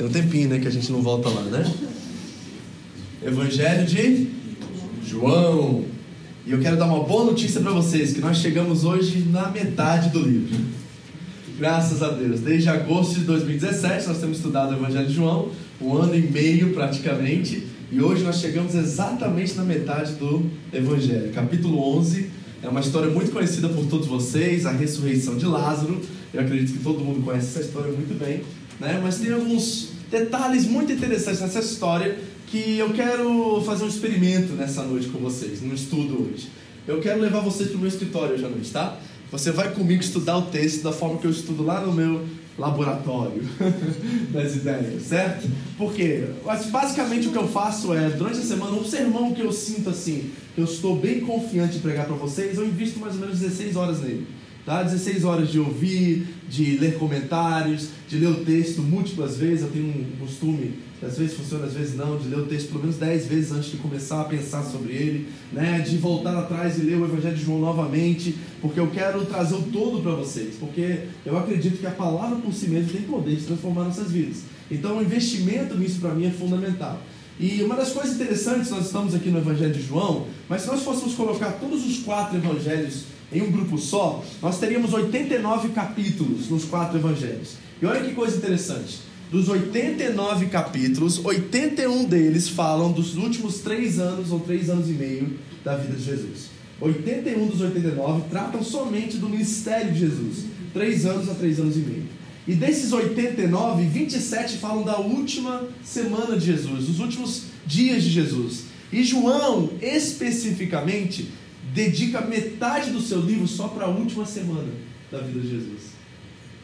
Tem um tempinho, né, que a gente não volta lá, né? Evangelho de João. E eu quero dar uma boa notícia para vocês, que nós chegamos hoje na metade do livro. Graças a Deus. Desde agosto de 2017 nós temos estudado o Evangelho de João, um ano e meio praticamente, e hoje nós chegamos exatamente na metade do Evangelho. Capítulo 11 é uma história muito conhecida por todos vocês, a ressurreição de Lázaro. Eu acredito que todo mundo conhece essa história muito bem, né? Mas tem alguns detalhes muito interessantes nessa história que eu quero fazer um experimento nessa noite com vocês, no estudo hoje. Eu quero levar vocês para o meu escritório hoje à noite, tá? Você vai comigo estudar o texto da forma que eu estudo lá no meu laboratório das ideias, certo? Porque basicamente o que eu faço é, durante a semana, um sermão que eu sinto assim, eu estou bem confiante em pregar para vocês, eu invisto mais ou menos 16 horas nele. Tá? 16 horas de ouvir, de ler comentários, de ler o texto múltiplas vezes. Eu tenho um costume, que às vezes funciona, às vezes não, de ler o texto pelo menos 10 vezes antes de começar a pensar sobre ele, né? de voltar atrás e ler o Evangelho de João novamente, porque eu quero trazer o todo para vocês, porque eu acredito que a palavra por si mesma tem poder de transformar nossas vidas. Então o investimento nisso para mim é fundamental. E uma das coisas interessantes, nós estamos aqui no Evangelho de João, mas se nós fôssemos colocar todos os quatro evangelhos em um grupo só, nós teríamos 89 capítulos nos quatro evangelhos. E olha que coisa interessante. Dos 89 capítulos, 81 deles falam dos últimos três anos ou três anos e meio da vida de Jesus. 81 dos 89 tratam somente do ministério de Jesus. Três anos a três anos e meio. E desses 89, 27 falam da última semana de Jesus, dos últimos dias de Jesus. E João, especificamente, dedica metade do seu livro só para a última semana da vida de Jesus.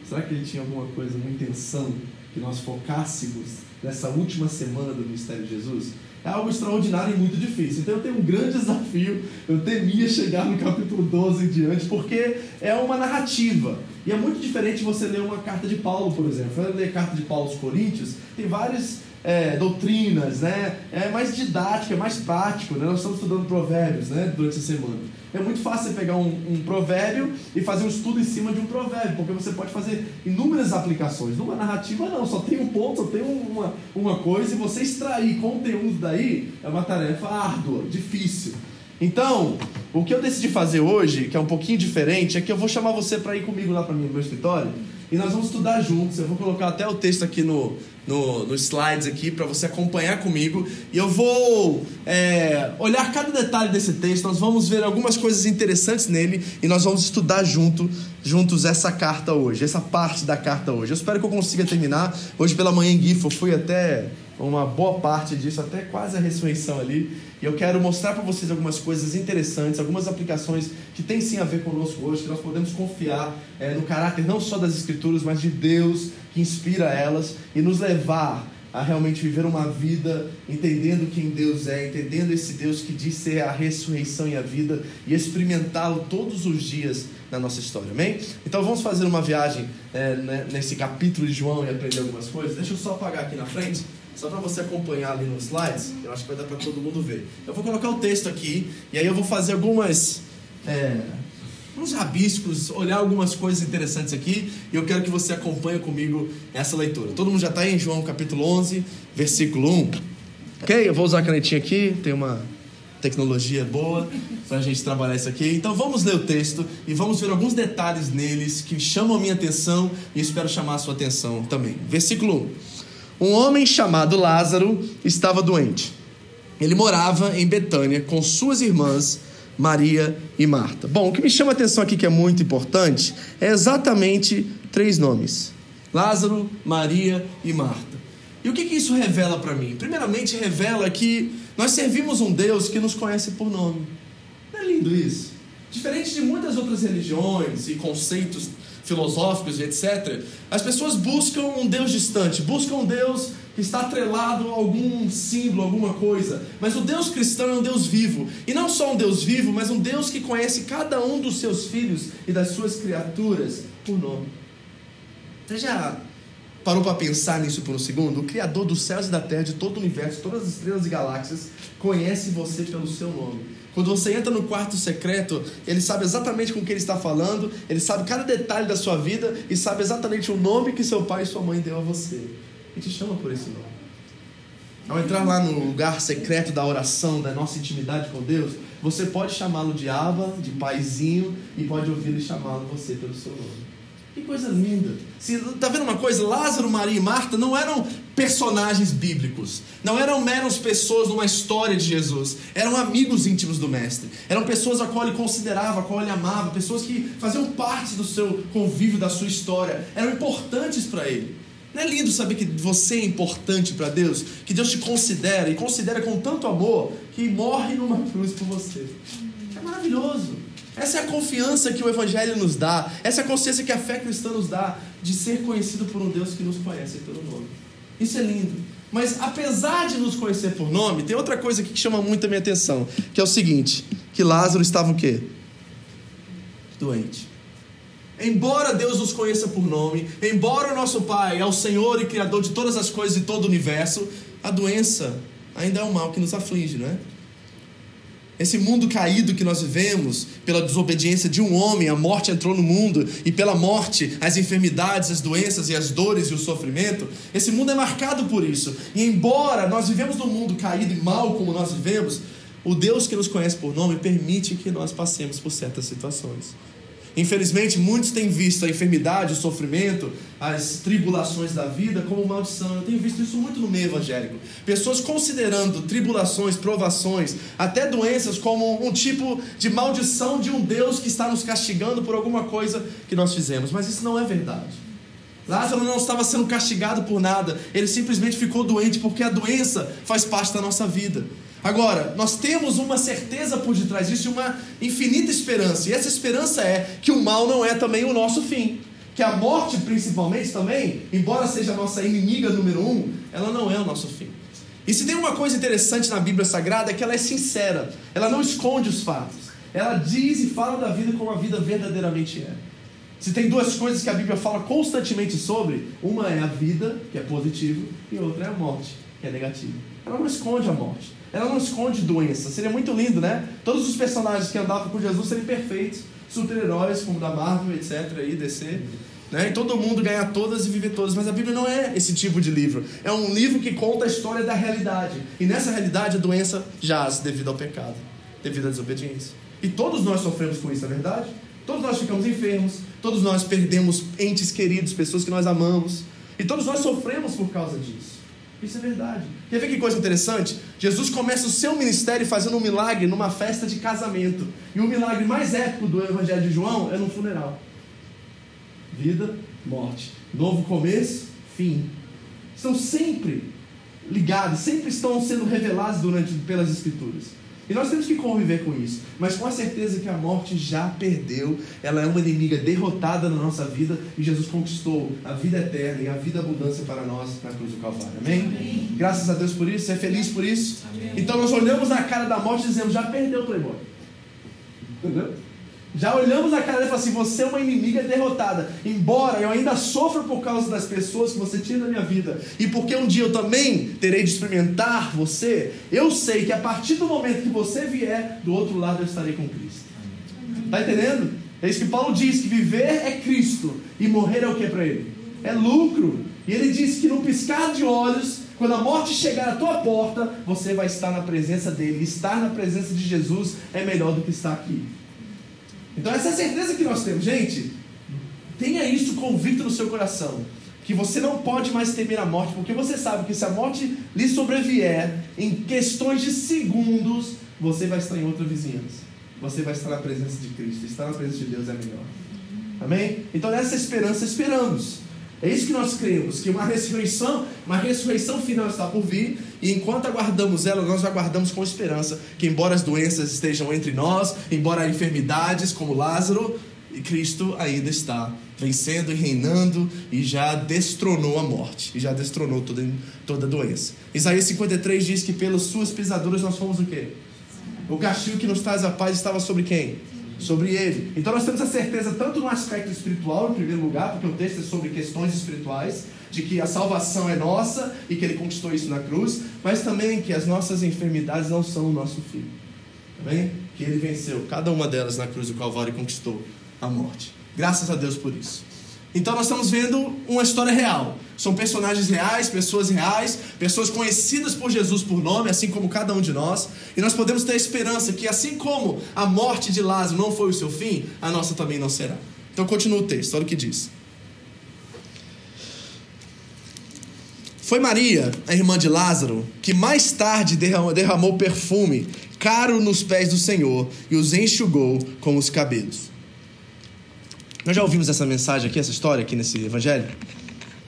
Será que ele tinha alguma coisa, uma intenção que nós focássemos nessa última semana do ministério de Jesus? É algo extraordinário e muito difícil. Então eu tenho um grande desafio. Eu temia chegar no capítulo 12 em diante, porque é uma narrativa. E é muito diferente você ler uma carta de Paulo, por exemplo. Você ler a carta de Paulo aos Coríntios, tem várias é, doutrinas, né? É mais didático, é mais prático, né? Nós estamos estudando provérbios, né? Durante a semana. É muito fácil você pegar um, um, provérbio e fazer um estudo em cima de um provérbio, porque você pode fazer inúmeras aplicações. Numa narrativa, não, só tem um ponto, só tem uma, uma coisa, e você extrair conteúdo daí é uma tarefa árdua, difícil. Então, o que eu decidi fazer hoje, que é um pouquinho diferente, é que eu vou chamar você para ir comigo lá para no meu escritório e nós vamos estudar juntos. Eu vou colocar até o texto aqui no, no, no slides aqui para você acompanhar comigo. E eu vou é, olhar cada detalhe desse texto. Nós vamos ver algumas coisas interessantes nele e nós vamos estudar junto, juntos essa carta hoje, essa parte da carta hoje. Eu espero que eu consiga terminar. Hoje pela manhã em eu fui até uma boa parte disso, até quase a ressurreição ali. E eu quero mostrar para vocês algumas coisas interessantes, algumas aplicações que têm sim a ver conosco hoje, que nós podemos confiar é, no caráter não só das Escrituras, mas de Deus que inspira elas e nos levar a realmente viver uma vida entendendo quem Deus é, entendendo esse Deus que diz ser a ressurreição e a vida e experimentá-lo todos os dias na nossa história, amém? Então vamos fazer uma viagem é, né, nesse capítulo de João e aprender algumas coisas. Deixa eu só apagar aqui na frente. Só para você acompanhar ali nos slides, eu acho que vai dar para todo mundo ver. Eu vou colocar o texto aqui e aí eu vou fazer algumas é, uns rabiscos, olhar algumas coisas interessantes aqui e eu quero que você acompanhe comigo essa leitura. Todo mundo já está em João capítulo 11, versículo 1. Ok? Eu vou usar a canetinha aqui, tem uma tecnologia boa para a gente trabalhar isso aqui. Então vamos ler o texto e vamos ver alguns detalhes neles que chamam a minha atenção e espero chamar a sua atenção também. Versículo 1. Um homem chamado Lázaro estava doente. Ele morava em Betânia com suas irmãs Maria e Marta. Bom, o que me chama a atenção aqui que é muito importante é exatamente três nomes: Lázaro, Maria e Marta. E o que, que isso revela para mim? Primeiramente, revela que nós servimos um Deus que nos conhece por nome. Não é lindo isso? Diferente de muitas outras religiões e conceitos filosóficos e etc., as pessoas buscam um Deus distante, buscam um Deus que está atrelado a algum símbolo, alguma coisa. Mas o Deus cristão é um Deus vivo. E não só um Deus vivo, mas um Deus que conhece cada um dos seus filhos e das suas criaturas por nome. Você já parou para pensar nisso por um segundo? O Criador dos céus e da terra, de todo o universo, todas as estrelas e galáxias, conhece você pelo seu nome. Quando você entra no quarto secreto, ele sabe exatamente com quem ele está falando, ele sabe cada detalhe da sua vida e sabe exatamente o nome que seu pai e sua mãe deu a você e te chama por esse nome. Ao entrar lá no lugar secreto da oração, da nossa intimidade com Deus, você pode chamá-lo de Abba, de paizinho, e pode ouvi-lo chamá-lo você pelo seu nome. Que coisa linda. Se, tá vendo uma coisa? Lázaro, Maria e Marta não eram personagens bíblicos. Não eram meros pessoas numa história de Jesus. Eram amigos íntimos do Mestre. Eram pessoas a qual ele considerava, a qual ele amava. Pessoas que faziam parte do seu convívio, da sua história. Eram importantes para ele. Não é lindo saber que você é importante para Deus? Que Deus te considera e considera com tanto amor que morre numa cruz por você. É maravilhoso. Essa é a confiança que o Evangelho nos dá. Essa é a consciência que a fé cristã nos dá de ser conhecido por um Deus que nos conhece pelo nome. Isso é lindo. Mas apesar de nos conhecer por nome, tem outra coisa que chama muito a minha atenção, que é o seguinte, que Lázaro estava o quê? Doente. Embora Deus nos conheça por nome, embora o nosso Pai é o Senhor e Criador de todas as coisas e todo o universo, a doença ainda é o mal que nos aflige, não é? Esse mundo caído que nós vivemos, pela desobediência de um homem, a morte entrou no mundo, e pela morte, as enfermidades, as doenças e as dores e o sofrimento, esse mundo é marcado por isso. E embora nós vivemos num mundo caído e mal como nós vivemos, o Deus que nos conhece por nome permite que nós passemos por certas situações. Infelizmente, muitos têm visto a enfermidade, o sofrimento, as tribulações da vida como maldição. Eu tenho visto isso muito no meio evangélico. Pessoas considerando tribulações, provações, até doenças como um tipo de maldição de um Deus que está nos castigando por alguma coisa que nós fizemos. Mas isso não é verdade. Lázaro não estava sendo castigado por nada, ele simplesmente ficou doente porque a doença faz parte da nossa vida. Agora, nós temos uma certeza por detrás disso e uma infinita esperança. E essa esperança é que o mal não é também o nosso fim. Que a morte, principalmente, também, embora seja a nossa inimiga número um, ela não é o nosso fim. E se tem uma coisa interessante na Bíblia Sagrada é que ela é sincera, ela não esconde os fatos. Ela diz e fala da vida como a vida verdadeiramente é. Se tem duas coisas que a Bíblia fala constantemente sobre, uma é a vida, que é positivo, e outra é a morte, que é negativa. Ela não esconde a morte. Ela não esconde doença. Seria muito lindo, né? Todos os personagens que andavam com Jesus serem perfeitos, super-heróis, como da Marvel, etc. Aí, DC. Né? E todo mundo ganhar todas e viver todas. Mas a Bíblia não é esse tipo de livro. É um livro que conta a história da realidade. E nessa realidade a doença jaz devido ao pecado, devido à desobediência. E todos nós sofremos com isso, é verdade? Todos nós ficamos enfermos, todos nós perdemos entes queridos, pessoas que nós amamos. E todos nós sofremos por causa disso. Isso é verdade. Quer ver que coisa interessante? Jesus começa o seu ministério fazendo um milagre numa festa de casamento. E o milagre mais épico do Evangelho de João é no funeral. Vida, morte. Novo começo, fim. Estão sempre ligados, sempre estão sendo revelados durante, pelas Escrituras. E nós temos que conviver com isso, mas com a certeza que a morte já perdeu, ela é uma inimiga derrotada na nossa vida e Jesus conquistou a vida eterna e a vida abundância para nós na cruz do Calvário. Amém? Amém. Graças a Deus por isso, você é feliz por isso? Amém. Então nós olhamos na cara da morte e dizemos: já perdeu o Playboy. Entendeu? Já olhamos na cara dele e falamos assim: você é uma inimiga derrotada. Embora eu ainda sofra por causa das pessoas que você tira da minha vida, e porque um dia eu também terei de experimentar você, eu sei que a partir do momento que você vier, do outro lado eu estarei com Cristo. Está entendendo? É isso que Paulo diz: que viver é Cristo e morrer é o que para ele? É lucro. E ele diz que no piscar de olhos, quando a morte chegar à tua porta, você vai estar na presença dele. Estar na presença de Jesus é melhor do que estar aqui. Então essa é a certeza que nós temos. Gente, tenha isso convicto no seu coração. Que você não pode mais temer a morte, porque você sabe que se a morte lhe sobrevier, em questões de segundos, você vai estar em outra vizinhança. Você vai estar na presença de Cristo. Estar na presença de Deus é melhor. Amém? Então nessa esperança esperamos. É isso que nós cremos, que uma ressurreição, uma ressurreição final está por vir, e enquanto aguardamos ela, nós aguardamos com esperança que embora as doenças estejam entre nós, embora há enfermidades como Lázaro, Cristo ainda está vencendo e reinando e já destronou a morte, e já destronou toda, toda doença. Isaías 53 diz que pelas suas pisaduras nós fomos o quê? O castigo que nos traz a paz estava sobre quem? Sobre ele. Então nós temos a certeza, tanto no aspecto espiritual, em primeiro lugar, porque o texto é sobre questões espirituais, de que a salvação é nossa e que ele conquistou isso na cruz, mas também que as nossas enfermidades não são o nosso filho. Tá bem? Que ele venceu cada uma delas na cruz do Calvário e conquistou a morte. Graças a Deus por isso. Então nós estamos vendo uma história real. São personagens reais, pessoas reais, pessoas conhecidas por Jesus por nome, assim como cada um de nós. E nós podemos ter a esperança que, assim como a morte de Lázaro não foi o seu fim, a nossa também não será. Então continua o texto, olha o que diz. Foi Maria, a irmã de Lázaro, que mais tarde derramou, perfume caro nos pés do Senhor e os enxugou com os cabelos. Nós já ouvimos essa mensagem aqui, essa história aqui nesse evangelho?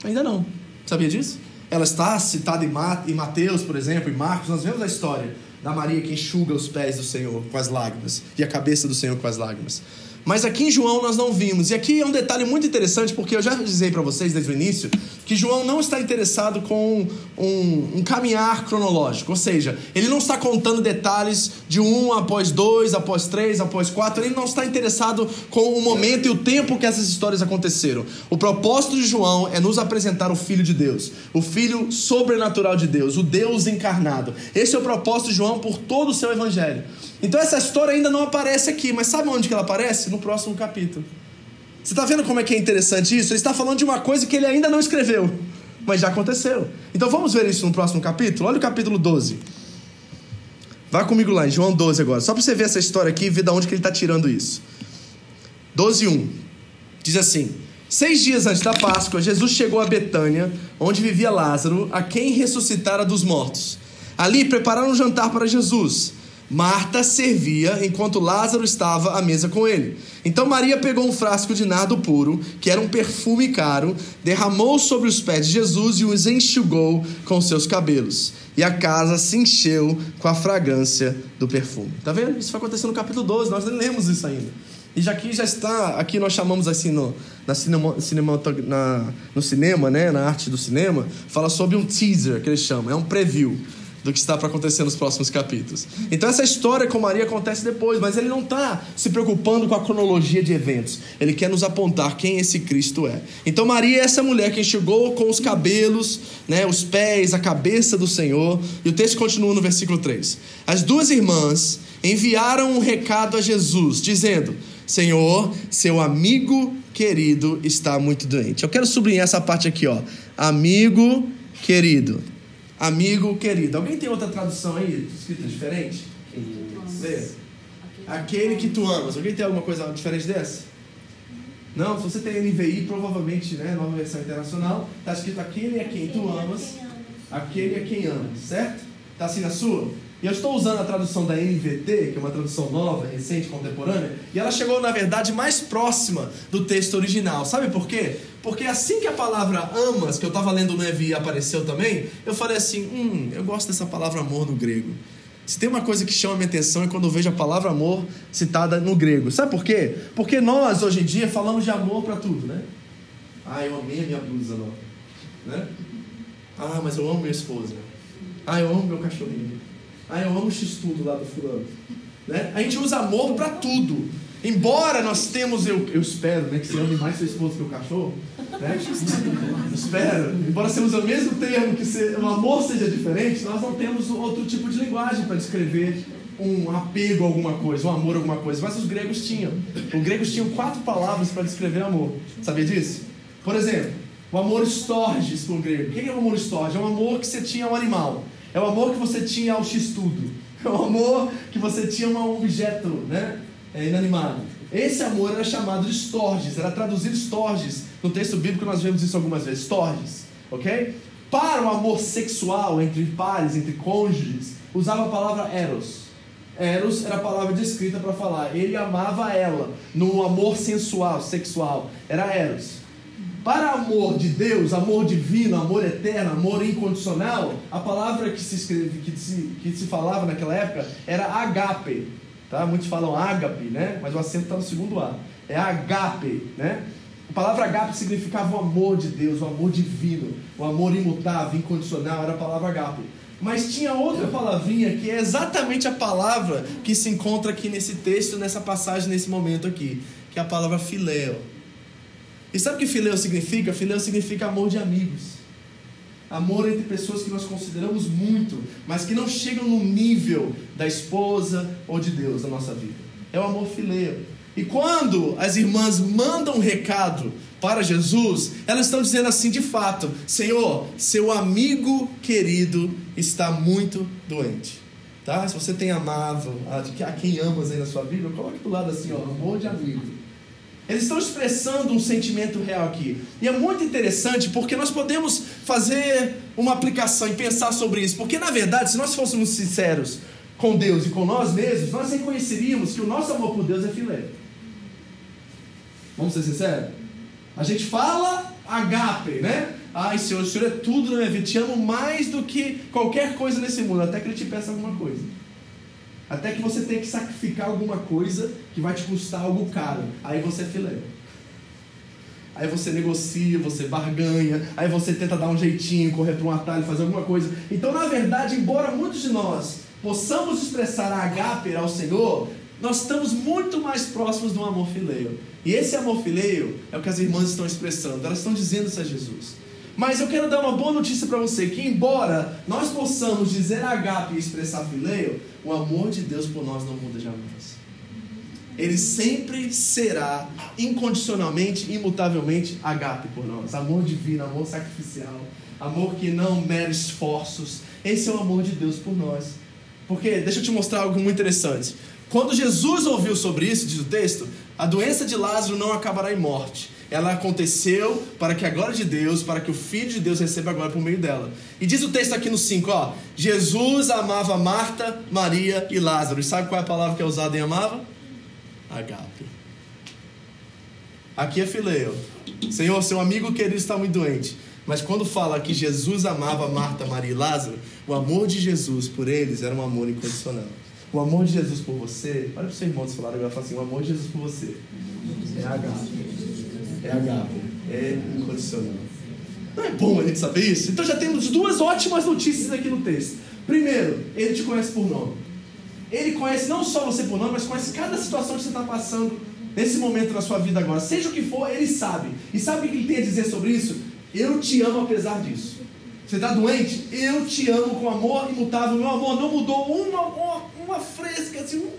Ainda não. Sabia disso? Ela está citada em Mateus, por exemplo, em Marcos. Nós vemos a história da Maria que enxuga os pés do Senhor com as lágrimas e a cabeça do Senhor com as lágrimas. Mas aqui em João nós não vimos. E aqui é um detalhe muito interessante, porque eu já dizei para vocês desde o início que João não está interessado com um, um, caminhar cronológico. Ou seja, ele não está contando detalhes de um após dois, após três, após quatro. Ele não está interessado com o momento e o tempo que essas histórias aconteceram. O propósito de João é nos apresentar o Filho de Deus, o Filho sobrenatural de Deus, o Deus encarnado. Esse é o propósito de João por todo o seu evangelho. Então essa história ainda não aparece aqui, mas sabe onde que ela aparece? No próximo capítulo. Você está vendo como é que é interessante isso? Ele está falando de uma coisa que ele ainda não escreveu, mas já aconteceu. Então vamos ver isso no próximo capítulo? Olha o capítulo 12. Vá comigo lá, em João 12 agora, só para você ver essa história aqui e ver de onde que ele está tirando isso. 12, 1. Diz assim: Seis dias antes da Páscoa, Jesus chegou a Betânia, onde vivia Lázaro, a quem ressuscitara dos mortos. Ali prepararam um jantar para Jesus. Marta servia enquanto Lázaro estava à mesa com ele. Então Maria pegou um frasco de nardo puro, que era um perfume caro, derramou sobre os pés de Jesus e os enxugou com seus cabelos. E a casa se encheu com a fragrância do perfume. Tá vendo? Isso vai acontecer no capítulo 12, nós nem lemos isso ainda. E já aqui já está, aqui nós chamamos assim no, na cinema, cinema, na, no cinema, né, na arte do cinema, fala sobre um teaser que eles chamam, é um preview do que está para acontecer nos próximos capítulos. Então essa história com Maria acontece depois, mas ele não está se preocupando com a cronologia de eventos. Ele quer nos apontar quem esse Cristo é. Então Maria é essa mulher que chegou com os cabelos, né, os pés, a cabeça do Senhor. E o texto continua no versículo 3. As duas irmãs enviaram um recado a Jesus, dizendo: Senhor, seu amigo querido está muito doente. Eu quero sublinhar essa parte aqui, ó. Amigo querido amigo querido. Alguém tem outra tradução aí, escrita diferente? Lê. Aquele que tu amas. Alguém tem alguma coisa diferente dessa? Não? Se você tem NVI, provavelmente, né, nova versão internacional, está escrito aquele a quem tu amas, aquele a quem amas, certo? Está assim na sua? E eu estou usando a tradução da NVT, que é uma tradução nova, recente, contemporânea, e ela chegou, na verdade, mais próxima do texto original. Sabe por quê? Porque assim que a palavra amas, que eu estava lendo no Evi apareceu também, eu falei assim: hum, eu gosto dessa palavra amor no grego. Se tem uma coisa que chama minha atenção é quando eu vejo a palavra amor citada no grego. Sabe por quê? Porque nós, hoje em dia, falamos de amor para tudo, né? Ah, eu amei a minha blusa nova. Né? Ah, mas eu amo minha esposa. Ah, eu amo meu cachorrinho. Ah, eu amo o x-tudo lá do fulano. Né? A gente usa amor para tudo. Embora nós temos, eu, eu espero, né, que você ame mais seu esposo que o cachorro. Né? Eu espero. Embora use o mesmo termo, que se, o amor seja diferente, nós não temos outro tipo de linguagem para descrever um apego a alguma coisa, um amor a alguma coisa. Mas os gregos tinham. Os gregos tinham quatro palavras para descrever amor. Sabia disso? Por exemplo, o amor estorges para o grego. O que é o amor estorge? É um amor que você tinha ao animal. É o amor que você tinha ao x-tudo. É o amor que você tinha a um objeto né, é, inanimado. Esse amor era chamado de storges, era traduzido storges. No texto bíblico nós vemos isso algumas vezes, storges, ok? Para o amor sexual entre pares, entre cônjuges, usava a palavra eros. Eros era a palavra descrita para falar. Ele amava ela no amor sensual, sexual. Era eros. Para amor de Deus, amor divino, amor eterno, amor incondicional, a palavra que se escreve, que se, que se falava naquela época era agape. Tá? Muitos falam ágape, né? mas o acento está no segundo A. é agape, né? A palavra agape significava o amor de Deus, o amor divino, o amor imutável, incondicional, era a palavra agape. Mas tinha outra palavrinha que é exatamente a palavra que se encontra aqui nesse texto, nessa passagem, nesse momento aqui, que é a palavra filéu. E sabe o que filéu significa? Filéu significa amor de amigos. Amor entre pessoas que nós consideramos muito, mas que não chegam no nível da esposa ou de Deus na nossa vida. É o amor filéu. E quando as irmãs mandam um recado para Jesus, elas estão dizendo assim de fato: Senhor, seu amigo querido está muito doente. Tá? Se você tem amado a quem amas aí na sua Bíblia, coloque do lado assim, ó, amor de amigo. Eles estão expressando um sentimento real aqui. E é muito interessante porque nós podemos fazer uma aplicação e pensar sobre isso. Porque, na verdade, se nós fôssemos sinceros com Deus e com nós mesmos, nós reconheceríamos que o nosso amor por Deus é filé. Vamos ser sinceros? A gente fala agape, né? Ai, Senhor, o Senhor é tudo na minha vida. Te amo mais do que qualquer coisa nesse mundo, até que Ele te peça alguma coisa. Até que você tenha que sacrificar alguma coisa que vai te custar algo caro. Aí você é filé. Aí você negocia, você barganha, aí você tenta dar um jeitinho, correr para um atalho, fazer alguma coisa. Então, na verdade, embora muitos de nós possamos expressar a agape ao Senhor, nós estamos muito mais próximos do amor fileio. E esse amor fileio é o que as irmãs estão expressando, elas estão dizendo isso a Jesus. Mas eu quero dar uma boa notícia para você: que embora nós possamos dizer agape e expressar fileio, o amor de Deus por nós não muda jamais. Ele sempre será incondicionalmente, imutavelmente agape por nós. Amor divino, amor sacrificial, amor que não mera esforços. Esse é o amor de Deus por nós. Porque, deixa eu te mostrar algo muito interessante. Quando Jesus ouviu sobre isso, diz o texto, a doença de Lázaro não acabará em morte. Ela aconteceu para que a glória de Deus, para que o Filho de Deus receba a glória por meio dela. E diz o texto aqui no 5, ó. Jesus amava Marta, Maria e Lázaro. E sabe qual é a palavra que é usada em amava? Agape. Aqui é fileu. Senhor, seu amigo querido está muito doente. Mas quando fala que Jesus amava Marta, Maria e Lázaro, o amor de Jesus por eles era um amor incondicional. O amor de Jesus por você, olha para o seu irmão falar agora, fala assim, o amor de Jesus por você é agape. É agape, é incondicional. Não é bom a gente saber isso? Então já temos duas ótimas notícias aqui no texto. Primeiro, ele te conhece por nome. Ele conhece não só você por nome, mas conhece cada situação que você está passando nesse momento na sua vida agora. Seja o que for, ele sabe. E sabe o que ele tem a dizer sobre isso? Eu te amo apesar disso. Você está doente? Eu te amo com amor imutável. Meu amor não mudou uma, uma, uma fresca, assim, um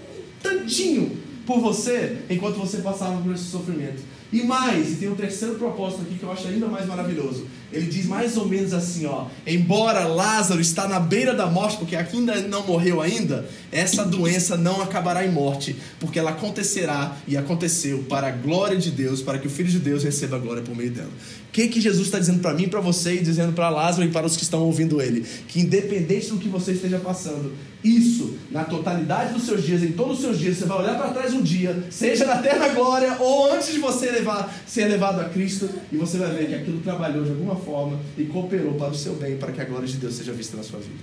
tantinho por você enquanto você passava por esse sofrimento. E mais, e tem um terceiro propósito aqui que eu acho ainda mais maravilhoso. Ele diz mais ou menos assim, ó: embora Lázaro está na beira da morte, porque aqui ainda não morreu ainda, essa doença não acabará em morte, porque ela acontecerá e aconteceu para a glória de Deus, para que o Filho de Deus receba a glória por meio dela. O que, que Jesus está dizendo para mim, para você e dizendo para Lázaro e para os que estão ouvindo ele? Que independente do que você esteja passando, isso, na totalidade dos seus dias, em todos os seus dias, você vai olhar para trás um dia, seja na terra glória ou antes de você levar, ser levado a Cristo, e você vai ver que aquilo trabalhou de alguma forma e cooperou para o seu bem, para que a glória de Deus seja vista na sua vida.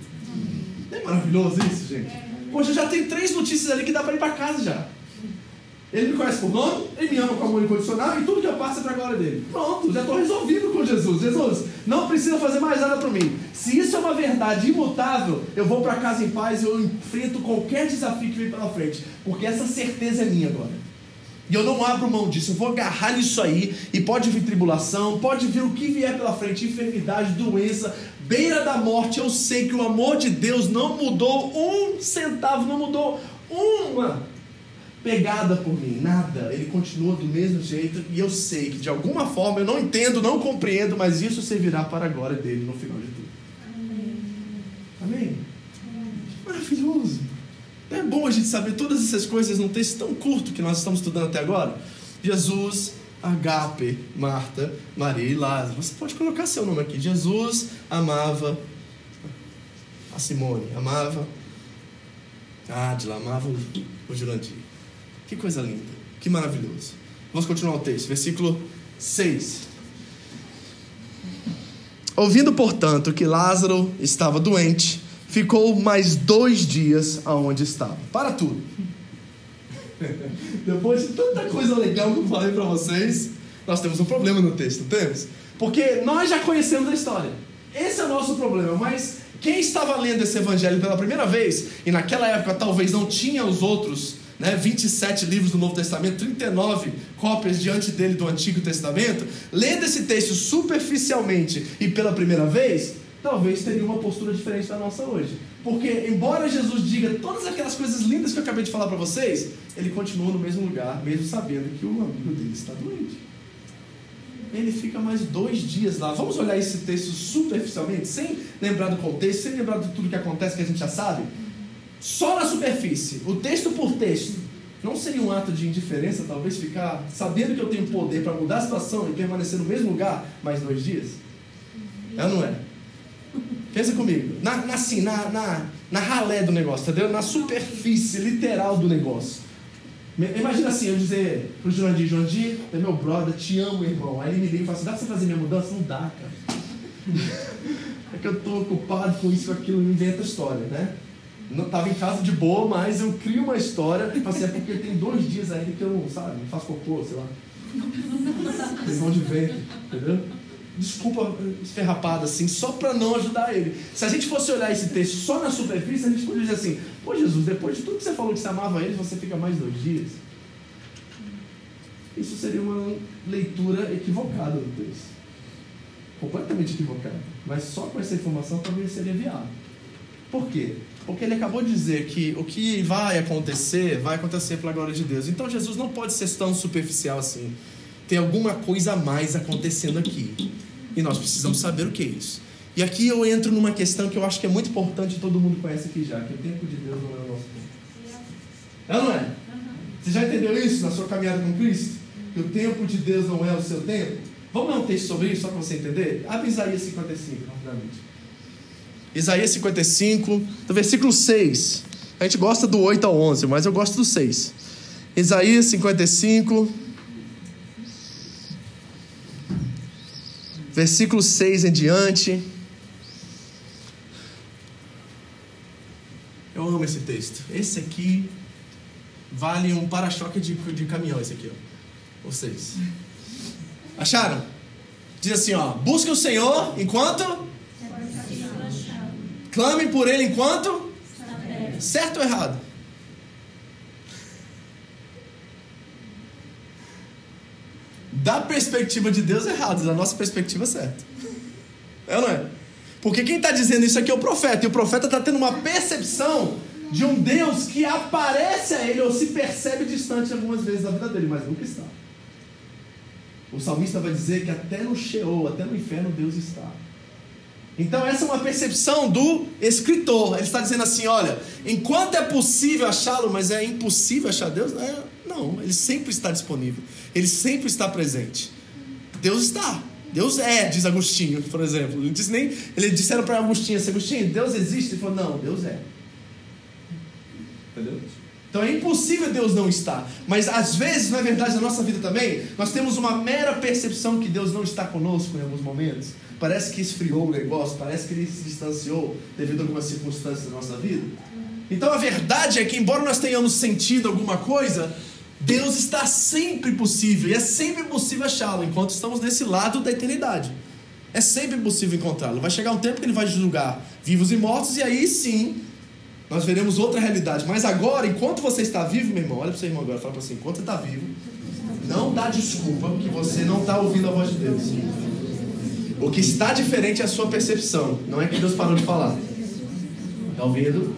Não é maravilhoso isso, gente? Poxa, já tem três notícias ali que dá para ir para casa já. Ele me conhece por nome, ele me ama com amor incondicional e tudo que eu passo é para a glória dele. Pronto, já estou resolvido com Jesus. Jesus, não precisa fazer mais nada para mim. Se isso é uma verdade imutável, eu vou para casa em paz e eu enfrento qualquer desafio que vem pela frente, porque essa certeza é minha agora. E eu não abro mão disso, eu vou agarrar nisso aí, e pode vir tribulação, pode vir o que vier pela frente, enfermidade, doença, beira da morte, eu sei que o amor de Deus não mudou um centavo, não mudou uma pegada por mim, nada. Ele continua do mesmo jeito e eu sei que de alguma forma eu não entendo, não compreendo, mas isso servirá para a glória dele no final de tudo. Amém? Amém? Maravilhoso. É bom a gente saber todas essas coisas num texto tão curto que nós estamos estudando até agora? Jesus, Agape, Marta, Maria e Lázaro. Você pode colocar seu nome aqui. Jesus amava a Simone, amava a Adila, amava o Jurandir. Que coisa linda, que maravilhoso. Vamos continuar o texto, versículo 6. Ouvindo, portanto, que Lázaro estava doente, ficou mais dois dias aonde estava. Para tudo. Depois de tanta coisa legal que eu falei para vocês, nós temos um problema no texto, temos? Porque nós já conhecemos a história. Esse é o nosso problema, mas quem estava lendo esse evangelho pela primeira vez, e naquela época talvez não tinha os outros né, 27 livros do Novo Testamento, 39 cópias diante dele do Antigo Testamento, lendo esse texto superficialmente e pela primeira vez, talvez teria uma postura diferente da nossa hoje. Porque, embora Jesus diga todas aquelas coisas lindas que eu acabei de falar para vocês, ele continua no mesmo lugar, mesmo sabendo que o amigo dele está doente. Ele fica mais dois dias lá. Vamos olhar esse texto superficialmente, sem lembrar do contexto, sem lembrar de tudo que acontece que a gente já sabe? Só na superfície, o texto por texto, não seria um ato de indiferença, talvez, ficar sabendo que eu tenho poder para mudar a situação e permanecer no mesmo lugar mais dois dias? É ou não é? Pensa comigo, na, na, assim, na, na, na ralé do negócio, entendeu? Na superfície literal do negócio. Imagina assim, eu dizer pro Jurandir, Jurandir, é meu brother, te amo, irmão. Aí ele me liga e fala assim, dá pra você fazer minha mudança? Não dá, cara. É que eu tô ocupado com isso, aquilo, inventa história, né? Não estava em casa de boa, mas eu crio uma história, assim, é porque tem dois dias ainda que eu não, sabe, faço cocô, sei lá. Mão de vento, entendeu? Desculpa esferrapada assim, só para não ajudar ele. Se a gente fosse olhar esse texto só na superfície, a gente poderia dizer assim: Pô, Jesus, depois de tudo que você falou que você amava eles, você fica mais dois dias. Isso seria uma leitura equivocada do texto. Completamente equivocada. Mas só com essa informação talvez seria viável. Por quê? Porque ele acabou de dizer que o que vai acontecer, vai acontecer pela glória de Deus. Então Jesus não pode ser tão superficial assim. Tem alguma coisa a mais acontecendo aqui. E nós precisamos saber o que é isso. E aqui eu entro numa questão que eu acho que é muito importante e todo mundo conhece aqui já, que o tempo de Deus não é o nosso tempo. É ou não é? Você já entendeu isso na sua caminhada com Cristo? Que o tempo de Deus não é o seu tempo? Vamos ler um texto sobre isso, só para você entender? Abre Isaías 55, rapidamente. Isaías 55, do versículo 6. A gente gosta do 8 ao 11, mas eu gosto do 6. Isaías 55, versículo 6 em diante. Eu amo esse texto. Esse aqui vale um para-choque de, de caminhão, esse aqui, ó. Vocês. Acharam? Diz assim, ó. Busque o Senhor enquanto Clame por ele enquanto? Certo ou errado? Da perspectiva de Deus errado, da nossa perspectiva certo. É ou não é? Porque quem está dizendo isso aqui é o profeta, e o profeta está tendo uma percepção de um Deus que aparece a ele ou se percebe distante algumas vezes da vida dele, mas nunca está. O salmista vai dizer que até no Sheol, até no inferno, Deus está. Então, essa é uma percepção do escritor. Ele está dizendo assim: olha, enquanto é possível achá-lo, mas é impossível achar Deus, é, não, ele sempre está disponível, ele sempre está presente. Deus está. Deus é, diz Agostinho, por exemplo. Ele disse nem, ele disseram para Agostinho assim, Agostinho, Deus existe? Ele falou, não, Deus é. Entendeu? Então é impossível Deus não estar. Mas às vezes, na verdade, na nossa vida também, nós temos uma mera percepção que Deus não está conosco em alguns momentos parece que esfriou o negócio, parece que ele se distanciou devido a algumas circunstâncias da nossa vida. Então a verdade é que, embora nós tenhamos sentido alguma coisa, Deus está sempre possível, e é sempre possível achá-lo enquanto estamos nesse lado da eternidade. É sempre possível encontrá-lo. Vai chegar um tempo que ele vai julgar vivos e mortos, e aí sim nós veremos outra realidade. Mas agora, enquanto você está vivo, meu irmão, olha para o seu irmão agora, fala para você: enquanto você está vivo, não dá desculpa que você não está ouvindo a voz de Deus. O que está diferente é a sua percepção. Não é que Deus parou de falar. Está ouvindo?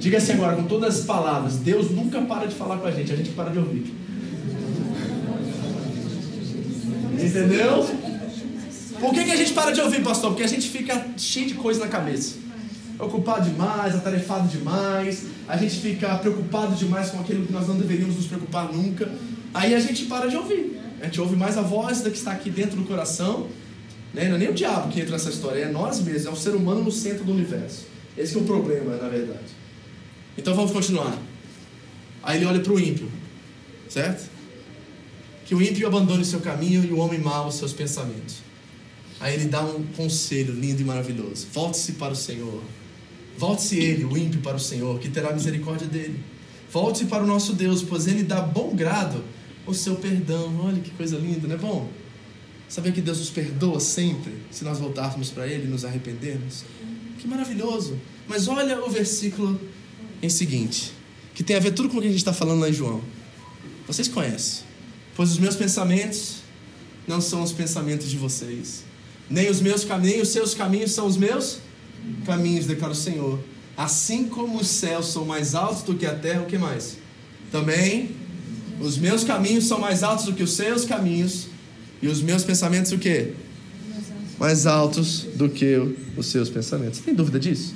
Diga assim agora, com todas as palavras: Deus nunca para de falar com a gente, a gente para de ouvir. Entendeu? Por que, que a gente para de ouvir, pastor? Porque a gente fica cheio de coisa na cabeça. Ocupado demais, atarefado demais, a gente fica preocupado demais com aquilo que nós não deveríamos nos preocupar nunca. Aí a gente para de ouvir. A gente ouve mais a voz da que está aqui dentro do coração né? Não é nem o diabo que entra nessa história, é nós mesmos, é o ser humano no centro do universo. Esse é o problema, na verdade. Então vamos continuar. Aí ele olha para o ímpio, certo? Que o ímpio abandone seu caminho e o homem mau os seus pensamentos. Aí ele dá um conselho lindo e maravilhoso: volte-se para o Senhor. Volte-se ele, o ímpio, para o Senhor, que terá misericórdia dele. Volte para o nosso Deus, pois Ele dá bom grado o seu perdão. Olha que coisa linda, não é bom? Saber que Deus nos perdoa sempre se nós voltarmos para Ele e nos arrependermos. Que maravilhoso. Mas olha o versículo em seguinte, que tem a ver tudo com o que a gente está falando lá em João. Vocês conhecem. Pois os meus pensamentos não são os pensamentos de vocês. Nem os meus caminhos, os seus caminhos são os meus caminhos, declara o Senhor. Assim como os céus são mais altos do que a terra, o que mais? Também os meus caminhos são mais altos do que os seus caminhos, e os meus pensamentos o quê? Mais altos do que os seus pensamentos. Você tem dúvida disso?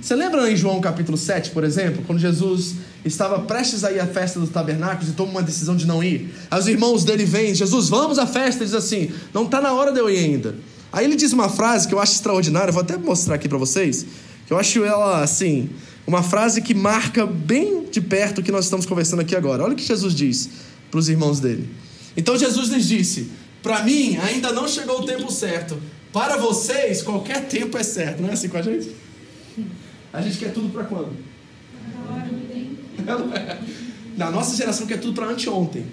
Você lembra em João capítulo 7, por exemplo, quando Jesus estava prestes a ir à festa dos tabernáculos e toma uma decisão de não ir? Aí os irmãos dele vêm, Jesus, vamos à festa, ele diz assim: não está na hora de eu ir ainda. Aí ele diz uma frase que eu acho extraordinária, vou até mostrar aqui para vocês, que eu acho ela assim, uma frase que marca bem de perto o que nós estamos conversando aqui agora. Olha o que Jesus diz para os irmãos dele. Então Jesus lhes disse: Para mim ainda não chegou o tempo certo. Para vocês, qualquer tempo é certo. Não é assim com a gente? A gente quer tudo para quando? Na nossa geração quer tudo para anteontem.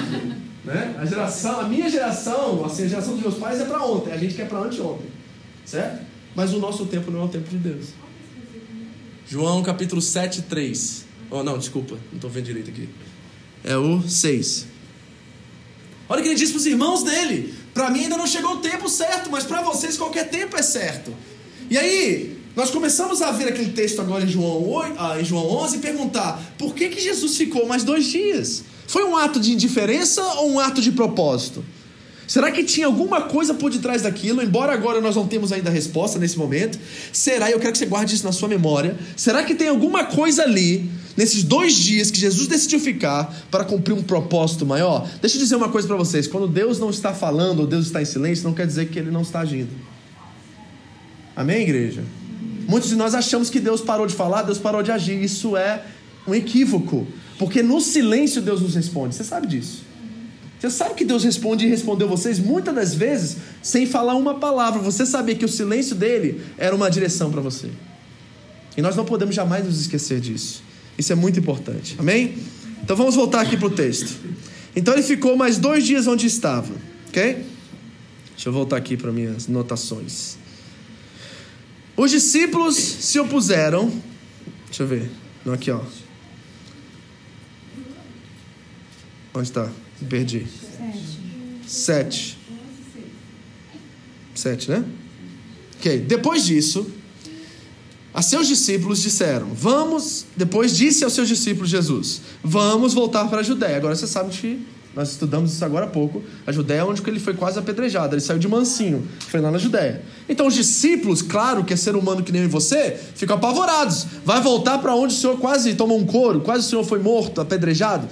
né? A geração, a minha geração, assim, a geração dos meus pais é para ontem. A gente quer para anteontem. Certo? Mas o nosso tempo não é o tempo de Deus. João capítulo 7, 3. Oh, não, desculpa, não estou vendo direito aqui. É o 6. Olha o que ele diz para os irmãos dele. Para mim ainda não chegou o tempo certo, mas para vocês qualquer tempo é certo. E aí, nós começamos a ver aquele texto agora em João, 8, ah, em João 11 e perguntar: por que, que Jesus ficou mais dois dias? Foi um ato de indiferença ou um ato de propósito? Será que tinha alguma coisa por detrás daquilo? Embora agora nós não temos ainda a resposta nesse momento. Será, eu quero que você guarde isso na sua memória. Será que tem alguma coisa ali, nesses dois dias que Jesus decidiu ficar, para cumprir um propósito maior? Deixa eu dizer uma coisa para vocês: quando Deus não está falando ou Deus está em silêncio, não quer dizer que ele não está agindo. Amém, igreja? Muitos de nós achamos que Deus parou de falar, Deus parou de agir. Isso é um equívoco. Porque no silêncio Deus nos responde. Você sabe disso. Você sabe que Deus responde e respondeu vocês muitas das vezes sem falar uma palavra. Você sabia que o silêncio dele era uma direção para você. E nós não podemos jamais nos esquecer disso. Isso é muito importante. Amém? Então vamos voltar aqui para o texto. Então ele ficou mais dois dias onde estava. Ok? Deixa eu voltar aqui para minhas notações. Os discípulos se opuseram. Deixa eu ver. Não, aqui, ó. Onde está? Perdi. Sete. Sete, né? Ok. Depois disso, a seus discípulos disseram: Vamos. Depois disse aos seus discípulos Jesus: Vamos voltar para a Judéia. Agora você sabe que nós estudamos isso agora há pouco. A Judéia é onde ele foi quase apedrejado. Ele saiu de mansinho, foi lá na Judéia. Então os discípulos, claro que é ser humano que nem você, ficam apavorados. Vai voltar para onde o Senhor quase tomou um couro, quase o Senhor foi morto, apedrejado.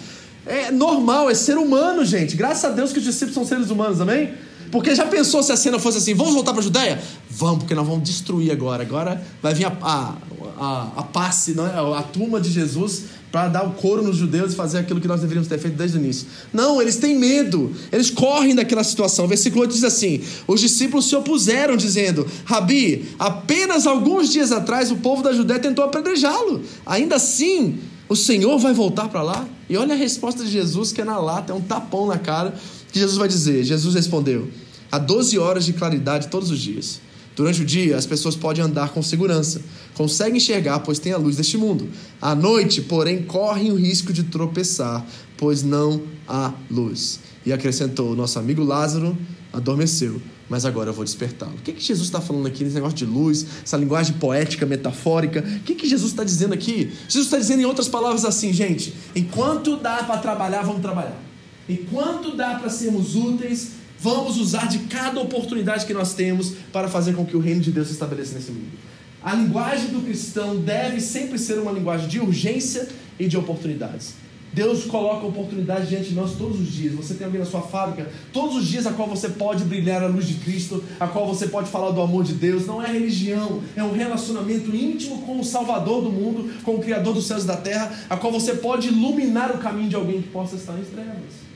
É normal, é ser humano, gente. Graças a Deus que os discípulos são seres humanos, amém? Porque já pensou se a cena fosse assim: vamos voltar para a Judéia? Vamos, porque nós vamos destruir agora. Agora vai vir a, a, a, a passe, não é? a turma de Jesus para dar o couro nos judeus e fazer aquilo que nós deveríamos ter feito desde o início. Não, eles têm medo, eles correm daquela situação. O versículo 8 diz assim: Os discípulos se opuseram, dizendo: Rabi, apenas alguns dias atrás o povo da Judéia tentou apedrejá-lo. Ainda assim, o Senhor vai voltar para lá? E olha a resposta de Jesus, que é na lata, é um tapão na cara, que Jesus vai dizer. Jesus respondeu: Há 12 horas de claridade todos os dias. Durante o dia, as pessoas podem andar com segurança, conseguem enxergar, pois tem a luz deste mundo. À noite, porém, correm o risco de tropeçar, pois não há luz. E acrescentou: Nosso amigo Lázaro adormeceu, mas agora eu vou despertá-lo. O que, que Jesus está falando aqui nesse negócio de luz, essa linguagem poética, metafórica? O que, que Jesus está dizendo aqui? Jesus está dizendo, em outras palavras, assim, gente: enquanto dá para trabalhar, vamos trabalhar. Enquanto dá para sermos úteis, vamos usar de cada oportunidade que nós temos para fazer com que o reino de Deus se estabeleça nesse mundo. A linguagem do cristão deve sempre ser uma linguagem de urgência e de oportunidades. Deus coloca oportunidades diante de nós todos os dias. Você tem alguém na sua fábrica, todos os dias a qual você pode brilhar a luz de Cristo, a qual você pode falar do amor de Deus. Não é religião, é um relacionamento íntimo com o Salvador do mundo, com o Criador dos céus e da terra, a qual você pode iluminar o caminho de alguém que possa estar em trevas.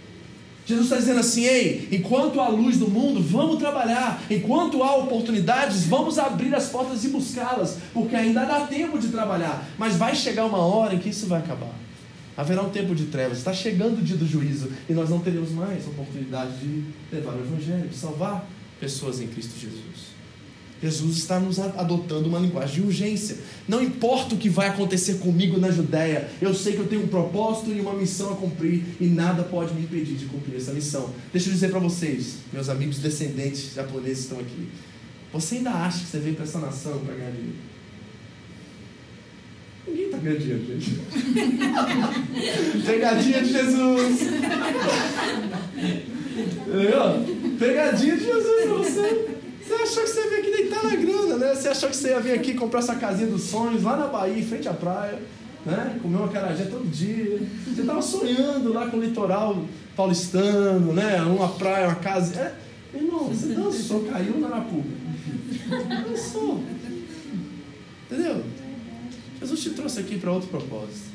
Jesus está dizendo assim: ei, enquanto há luz no mundo, vamos trabalhar. Enquanto há oportunidades, vamos abrir as portas e buscá-las, porque ainda dá tempo de trabalhar. Mas vai chegar uma hora em que isso vai acabar. Haverá um tempo de trevas, está chegando o dia do juízo e nós não teremos mais oportunidade de levar o Evangelho, de salvar pessoas em Cristo Jesus. Jesus está nos adotando uma linguagem de urgência. Não importa o que vai acontecer comigo na Judéia, eu sei que eu tenho um propósito e uma missão a cumprir e nada pode me impedir de cumprir essa missão. Deixa eu dizer para vocês, meus amigos descendentes japoneses estão aqui. Você ainda acha que você veio para essa nação para ganhar dinheiro? Ninguém ganhando dinheiro, gente. Pegadinha de Jesus. Pegadinha de Jesus para você. Você achou que você ia vir aqui deitar na grana, né? Você achou que você ia vir aqui comprar essa casinha dos sonhos lá na Bahia, em frente à praia, né? Comer uma carajé todo dia. Você estava sonhando lá com o litoral paulistano, né? Uma praia, uma casa. É, irmão, você dançou, caiu na Arapuca. Dançou. Entendeu? Jesus te trouxe aqui para outro propósito.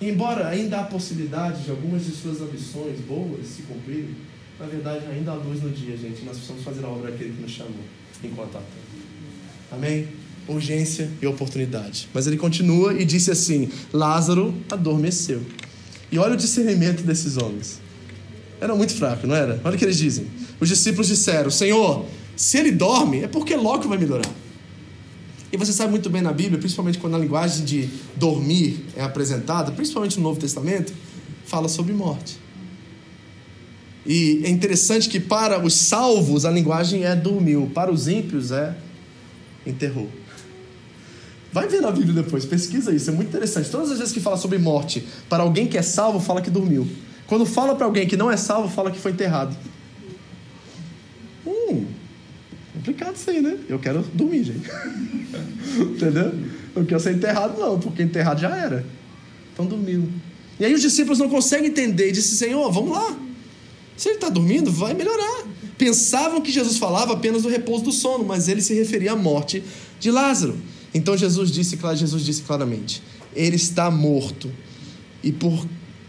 Embora ainda há possibilidade de algumas de suas ambições boas se cumprirem, na verdade, ainda há luz no dia, gente. Nós precisamos fazer a obra daquele que nos chamou, enquanto há tempo. Amém? Urgência e oportunidade. Mas ele continua e disse assim: Lázaro adormeceu. E olha o discernimento desses homens. Era muito fraco, não era? Olha o que eles dizem. Os discípulos disseram: Senhor, se ele dorme, é porque logo vai melhorar. E você sabe muito bem na Bíblia, principalmente quando a linguagem de dormir é apresentada, principalmente no Novo Testamento, fala sobre morte. E é interessante que para os salvos a linguagem é dormiu, para os ímpios é enterrou. Vai ver na Bíblia depois, pesquisa isso, é muito interessante. Todas as vezes que fala sobre morte, para alguém que é salvo, fala que dormiu. Quando fala para alguém que não é salvo, fala que foi enterrado. Hum, complicado isso aí, né? Eu quero dormir, gente. Entendeu? Não quero ser enterrado, não, porque enterrado já era. Então dormiu. E aí os discípulos não conseguem entender e dizem: Senhor, vamos lá. Se ele está dormindo, vai melhorar. Pensavam que Jesus falava apenas do repouso do sono, mas ele se referia à morte de Lázaro. Então Jesus disse, Jesus disse claramente: Ele está morto. E por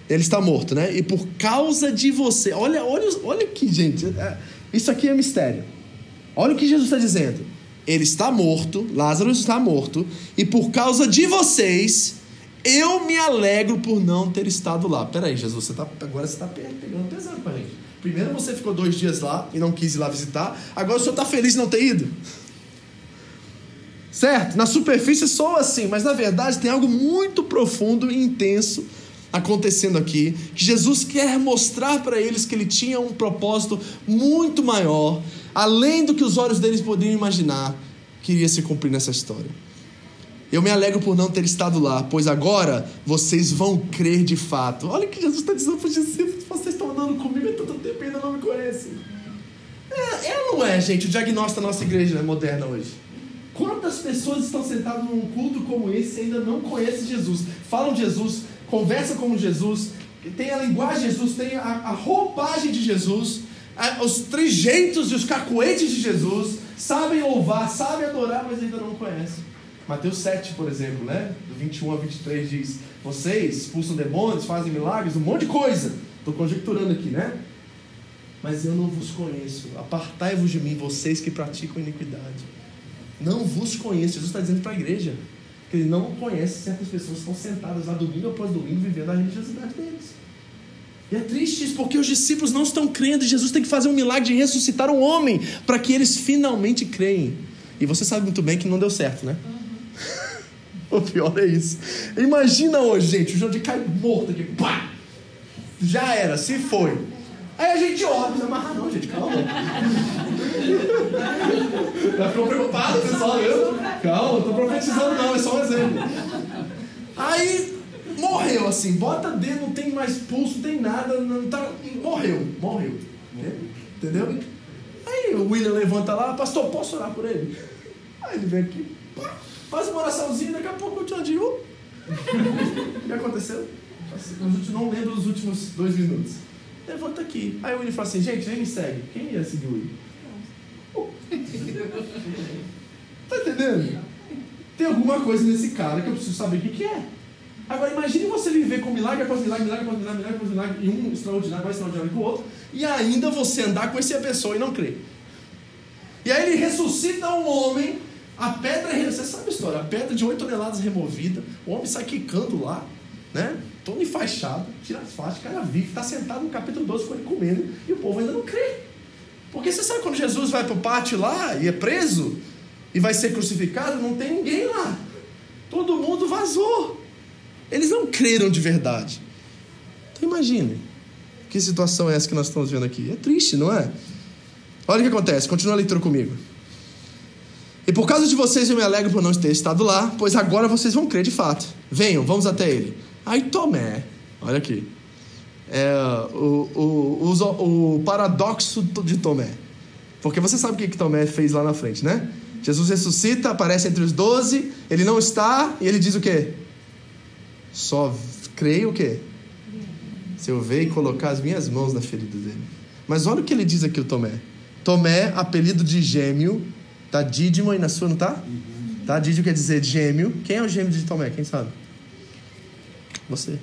ele está morto, né? E por causa de você, olha, olha, olha aqui, gente. É, isso aqui é mistério. Olha o que Jesus está dizendo. Ele está morto, Lázaro está morto, e por causa de vocês, eu me alegro por não ter estado lá. Peraí, Jesus, você tá, agora você está pegando pesado para a gente. Primeiro você ficou dois dias lá e não quis ir lá visitar. Agora o senhor está feliz de não ter ido? Certo? Na superfície soa assim, mas na verdade tem algo muito profundo e intenso acontecendo aqui, que Jesus quer mostrar para eles que ele tinha um propósito muito maior, além do que os olhos deles podiam imaginar, que iria se cumprir nessa história. Eu me alegro por não ter estado lá, pois agora vocês vão crer de fato. Olha o que Jesus está dizendo para os discípulos: vocês estão andando comigo há tanto tempo e ainda não me conhecem. É, é não é, gente, o diagnóstico da nossa igreja moderna hoje? Quantas pessoas estão sentadas num culto como esse e ainda não conhecem Jesus? Falam de Jesus, conversam com Jesus, tem a linguagem de Jesus, tem a, a roupagem de Jesus, os trejeitos e os cacuetes de Jesus, sabem louvar, sabem adorar, mas ainda não conhecem. Mateus 7, por exemplo, né? Do 21 a 23 diz: Vocês expulsam demônios, fazem milagres, um monte de coisa. Estou conjecturando aqui, né? Mas eu não vos conheço. Apartai-vos de mim, vocês que praticam iniquidade. Não vos conheço. Jesus está dizendo para a igreja que ele não conhece certas pessoas que estão sentadas lá domingo após domingo vivendo a religiosidade deles. E é triste isso, porque os discípulos não estão crendo. Jesus tem que fazer um milagre de ressuscitar um homem para que eles finalmente creem. E você sabe muito bem que não deu certo, né? O pior é isso. Imagina hoje, gente, o Jordi cai morto aqui. Pá! Já era, se foi. Aí a gente olha, amarra não, gente, calma. Já ficou preocupado, pessoal, eu? Calma, não tô profetizando não, é só um exemplo. Aí morreu assim, bota dedo, não tem mais pulso, não tem nada, não tá, morreu, morreu. Entendeu? Aí o William levanta lá, pastor, posso orar por ele? Aí ele vem aqui, pá, Faz uma oraçãozinha, daqui a pouco o tio Dio. O que aconteceu? Eu não lembro dos últimos dois minutos. Levanta aqui. Aí o William fala assim, gente, vem me segue. Quem ia seguir o William? tá entendendo? Tem alguma coisa nesse cara que eu preciso saber o que, que é. Agora imagine você viver com milagre após milagre, milagre após milagre, milagre após milagre, e um extraordinário, mais extraordinário que o outro, e ainda você andar com essa pessoa e não crer. E aí ele ressuscita um homem, a pedra, você sabe a história, a pedra de 8 toneladas removida, o homem sai quicando lá, né? Todo enfaixado, tira as faixas, cara vive, está sentado no capítulo 12 com ele comendo, e o povo ainda não crê. Porque você sabe quando Jesus vai para o pátio lá e é preso e vai ser crucificado, não tem ninguém lá. Todo mundo vazou. Eles não creram de verdade. Então imagine que situação é essa que nós estamos vendo aqui. É triste, não é? Olha o que acontece, continua a leitura comigo. E por causa de vocês eu me alegro por não ter estado lá, pois agora vocês vão crer de fato. Venham, vamos até ele. Aí Tomé, olha aqui, é, o, o, o, o paradoxo de Tomé. Porque você sabe o que, que Tomé fez lá na frente, né? Jesus ressuscita, aparece entre os doze, ele não está, e ele diz o quê? Só creio o quê? Se eu ver e colocar as minhas mãos na ferida dele. Mas olha o que ele diz aqui, o Tomé. Tomé, apelido de gêmeo, tá Dídimo aí na sua, não tá? Tá? Dídimo quer dizer gêmeo. Quem é o gêmeo de Tomé? Quem sabe? Você.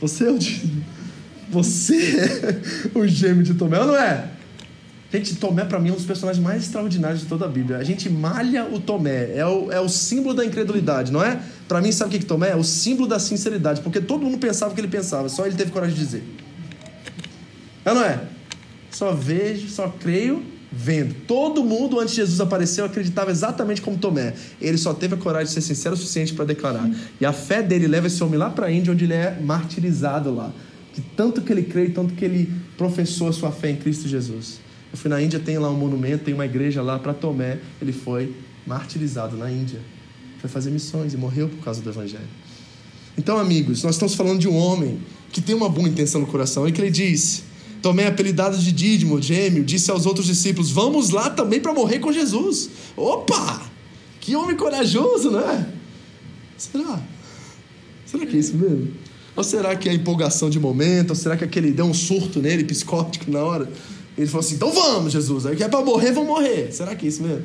Você é o de... Você é o gêmeo de Tomé, ou não é? Gente, Tomé para mim é um dos personagens mais extraordinários de toda a Bíblia. A gente malha o Tomé, é o, é o símbolo da incredulidade, não é? Para mim, sabe o que, que Tomé é? O símbolo da sinceridade, porque todo mundo pensava o que ele pensava, só ele teve coragem de dizer. É não é? Só vejo, só creio vendo. Todo mundo antes de Jesus apareceu acreditava exatamente como Tomé. Ele só teve a coragem de ser sincero o suficiente para declarar. E a fé dele leva esse homem lá para a Índia, onde ele é martirizado lá. De tanto que ele crê, tanto que ele professou a sua fé em Cristo Jesus. Eu fui na Índia, tem lá um monumento, tem uma igreja lá para Tomé. Ele foi martirizado na Índia. Foi fazer missões e morreu por causa do Evangelho. Então, amigos, nós estamos falando de um homem que tem uma boa intenção no coração e que ele diz: Tomé, apelidado de Dídimo, gêmeo, disse aos outros discípulos: Vamos lá também para morrer com Jesus. Opa! Que homem corajoso, não é? Será? Será que é isso mesmo? Ou será que é empolgação de momento? Ou será que aquele deu um surto nele, psicótico na hora? Ele falou assim: então vamos, Jesus. Aí que é para morrer, vão morrer. Será que é isso mesmo?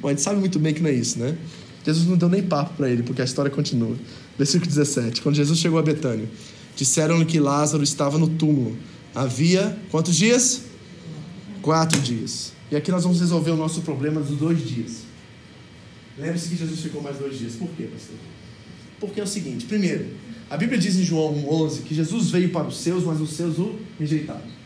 Bom, a gente sabe muito bem que não é isso, né? Jesus não deu nem papo para ele, porque a história continua. Versículo 17. Quando Jesus chegou a Betânia, disseram-lhe que Lázaro estava no túmulo. Havia quantos dias? Quatro dias. E aqui nós vamos resolver o nosso problema dos dois dias. Lembre-se que Jesus ficou mais dois dias. Por quê, pastor? Porque é o seguinte: primeiro, a Bíblia diz em João 1,11 que Jesus veio para os seus, mas os seus o rejeitaram.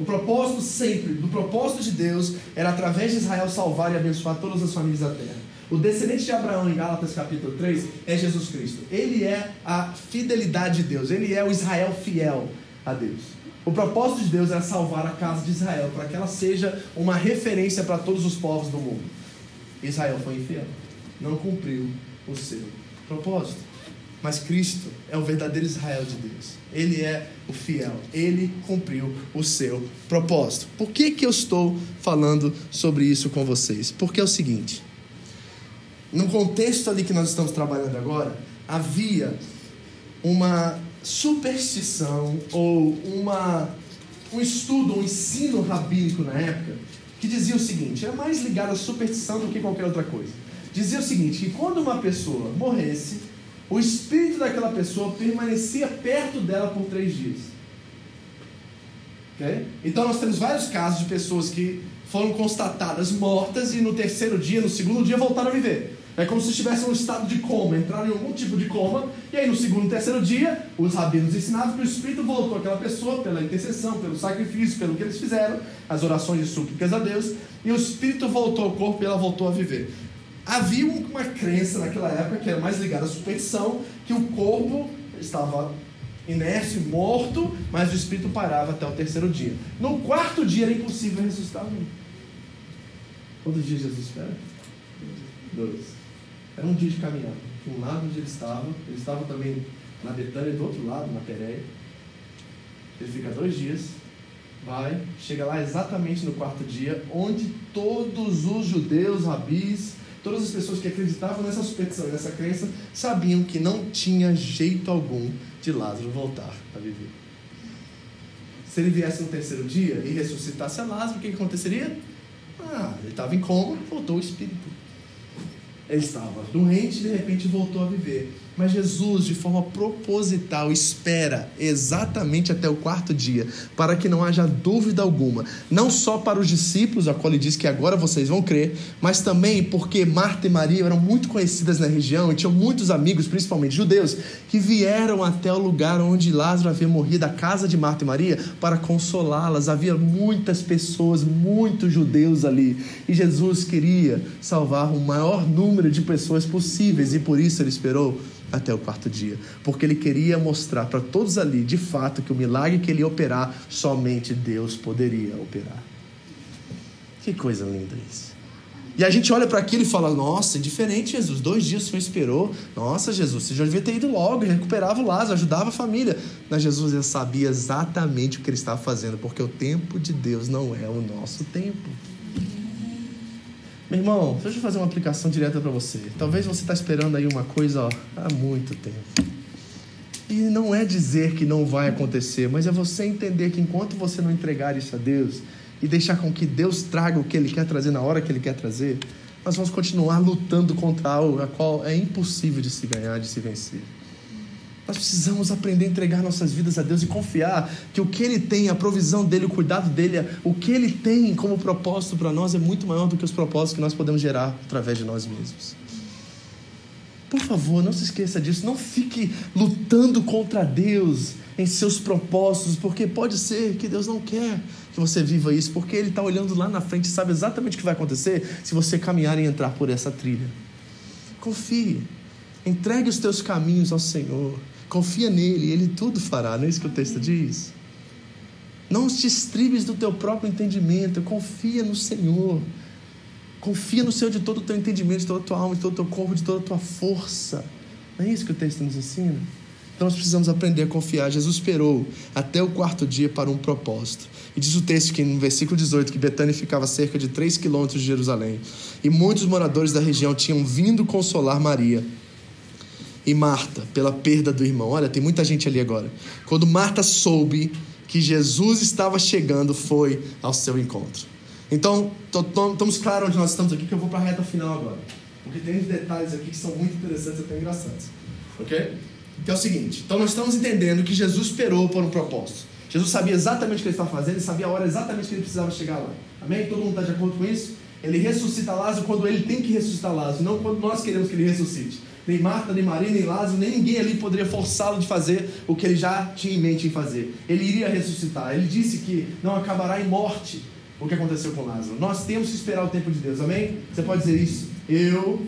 O propósito sempre, do propósito de Deus, era através de Israel salvar e abençoar todas as famílias da terra. O descendente de Abraão, em Gálatas capítulo 3, é Jesus Cristo. Ele é a fidelidade de Deus, ele é o Israel fiel a Deus. O propósito de Deus era salvar a casa de Israel, para que ela seja uma referência para todos os povos do mundo. Israel foi infiel, não cumpriu o seu propósito. Mas Cristo é o verdadeiro Israel de Deus. Ele é o fiel. Ele cumpriu o seu propósito. Por que, que eu estou falando sobre isso com vocês? Porque é o seguinte: no contexto ali que nós estamos trabalhando agora, havia uma superstição ou uma, um estudo, um ensino rabínico na época que dizia o seguinte: é mais ligado à superstição do que qualquer outra coisa. Dizia o seguinte: que quando uma pessoa morresse, o espírito daquela pessoa permanecia perto dela por três dias. Okay? Então nós temos vários casos de pessoas que foram constatadas mortas e no terceiro dia, no segundo dia, voltaram a viver. É como se estivessem em um estado de coma, entraram em algum tipo de coma, e aí no segundo e terceiro dia, os rabinos ensinavam que o Espírito voltou àquela pessoa pela intercessão, pelo sacrifício, pelo que eles fizeram, as orações de súplicas a Deus, e o Espírito voltou ao corpo e ela voltou a viver. Havia uma crença naquela época que era mais ligada à superstição, que o corpo estava inércio, morto, mas o espírito parava até o terceiro dia. No quarto dia era impossível ressuscitar um. Quantos dias Jesus espera? Dois. Era um dia de caminhada. De um lado onde ele estava, ele estava também na Betânia, do outro lado, na Pérea. Ele fica dois dias, vai, chega lá exatamente no quarto dia, onde todos os judeus, rabis, Todas as pessoas que acreditavam nessa superstição e nessa crença sabiam que não tinha jeito algum de Lázaro voltar a viver. Se ele viesse no terceiro dia e ressuscitasse a Lázaro, o que aconteceria? Ah, ele estava em coma, voltou o espírito. Ele estava doente e de repente voltou a viver. Mas Jesus, de forma proposital, espera exatamente até o quarto dia, para que não haja dúvida alguma, não só para os discípulos, a qual ele diz que agora vocês vão crer, mas também porque Marta e Maria eram muito conhecidas na região e tinham muitos amigos, principalmente judeus, que vieram até o lugar onde Lázaro havia morrido, a casa de Marta e Maria, para consolá-las. Havia muitas pessoas, muitos judeus ali, e Jesus queria salvar o maior número de pessoas possíveis, e por isso ele esperou até o quarto dia, porque ele queria mostrar para todos ali, de fato, que o milagre que ele ia operar, somente Deus poderia operar. Que coisa linda isso. E a gente olha para aquilo e fala: Nossa, é diferente, Jesus. Dois dias o Senhor esperou. Nossa, Jesus, você já devia ter ido logo, recuperava o Lázaro, ajudava a família. Mas Jesus já sabia exatamente o que ele estava fazendo, porque o tempo de Deus não é o nosso tempo. Meu irmão, deixa eu fazer uma aplicação direta para você. Talvez você está esperando aí uma coisa ó, há muito tempo. E não é dizer que não vai acontecer, mas é você entender que enquanto você não entregar isso a Deus e deixar com que Deus traga o que Ele quer trazer na hora que Ele quer trazer, nós vamos continuar lutando contra algo a qual é impossível de se ganhar, de se vencer. Nós precisamos aprender a entregar nossas vidas a Deus e confiar que o que Ele tem, a provisão dele, o cuidado dele, o que Ele tem como propósito para nós é muito maior do que os propósitos que nós podemos gerar através de nós mesmos. Por favor, não se esqueça disso. Não fique lutando contra Deus em seus propósitos, porque pode ser que Deus não quer que você viva isso, porque Ele está olhando lá na frente e sabe exatamente o que vai acontecer se você caminhar e entrar por essa trilha. Confie. Entregue os teus caminhos ao Senhor. Confia nele, ele tudo fará, não é isso que o texto diz? Não te estribes do teu próprio entendimento, confia no Senhor. Confia no Senhor de todo o teu entendimento, de toda a tua alma, de todo o teu corpo, de toda a tua força. Não é isso que o texto nos ensina? Então nós precisamos aprender a confiar. Jesus esperou até o quarto dia para um propósito. E diz o texto que no versículo 18 que Betânia ficava cerca de 3 quilômetros de Jerusalém. E muitos moradores da região tinham vindo consolar Maria e Marta pela perda do irmão. Olha, tem muita gente ali agora. Quando Marta soube que Jesus estava chegando, foi ao seu encontro. Então, estamos claros onde nós estamos aqui, que eu vou para a reta final agora. Porque tem uns detalhes aqui que são muito interessantes e até engraçados. Ok? Que é o seguinte: então nós estamos entendendo que Jesus esperou por um propósito. Jesus sabia exatamente o que ele estava fazendo, ele sabia a hora exatamente que ele precisava chegar lá. Amém? Todo mundo está de acordo com isso? Ele ressuscita Lázaro quando ele tem que ressuscitar Lázaro, não quando nós queremos que ele ressuscite nem Marta, nem Maria, nem Lázaro, nem ninguém ali poderia forçá-lo de fazer o que ele já tinha em mente em fazer. Ele iria ressuscitar. Ele disse que não acabará em morte o que aconteceu com Lázaro. Nós temos que esperar o tempo de Deus, amém? Você pode dizer isso? Eu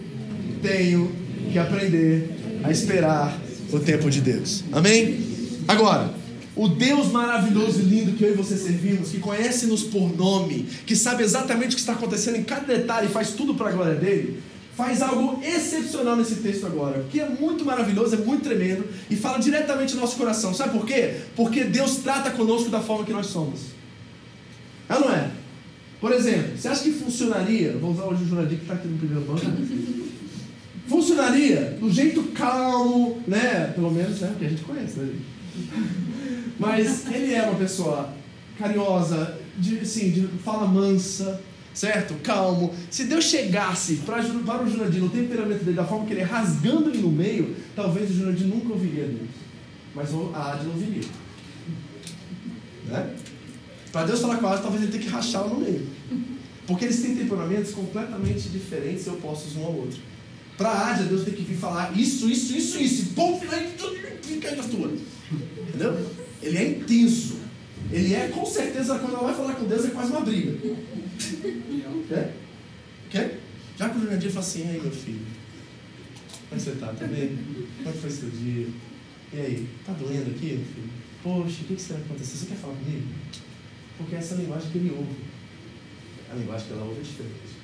tenho que aprender a esperar o tempo de Deus, amém? Agora, o Deus maravilhoso e lindo que eu e você servimos, que conhece-nos por nome, que sabe exatamente o que está acontecendo em cada detalhe e faz tudo para a glória dele, faz algo excepcional nesse texto agora, que é muito maravilhoso, é muito tremendo e fala diretamente no nosso coração. Sabe por quê? Porque Deus trata conosco da forma que nós somos. É ou não é? Por exemplo, você acha que funcionaria? Vou usar hoje o Jurandir que está aqui no primeiro banco. funcionaria do jeito calmo, né? Pelo menos, né? Que a gente conhece, né? Mas ele é uma pessoa carinhosa, de, assim, de fala mansa, certo? Calmo. Se Deus chegasse para, para o Jurandir no temperamento dele, da forma que ele é, rasgando ele no meio, talvez o Jurandir nunca ouviria Deus. Mas a Adila ouviria. Né? Para Deus falar com a Adila, talvez ele tenha que rachá-la no meio. Porque eles têm temperamentos completamente diferentes e opostos um ao outro. Para a Adila, Deus tem que vir falar isso, isso, isso, isso. E pô, fica aí na tua. Entendeu? Ele é intenso. Ele é, com certeza, quando ela vai falar com Deus, é quase uma briga. Quer? Quer? Já que o Jurandir fala assim, aí meu filho, como é você tá? Tá bem? Como é foi seu dia? E aí, tá doendo aqui, meu filho? Poxa, o que, que será que aconteceu? Você quer falar comigo? Porque essa é a linguagem que ele ouve. A linguagem que ela ouve é diferente.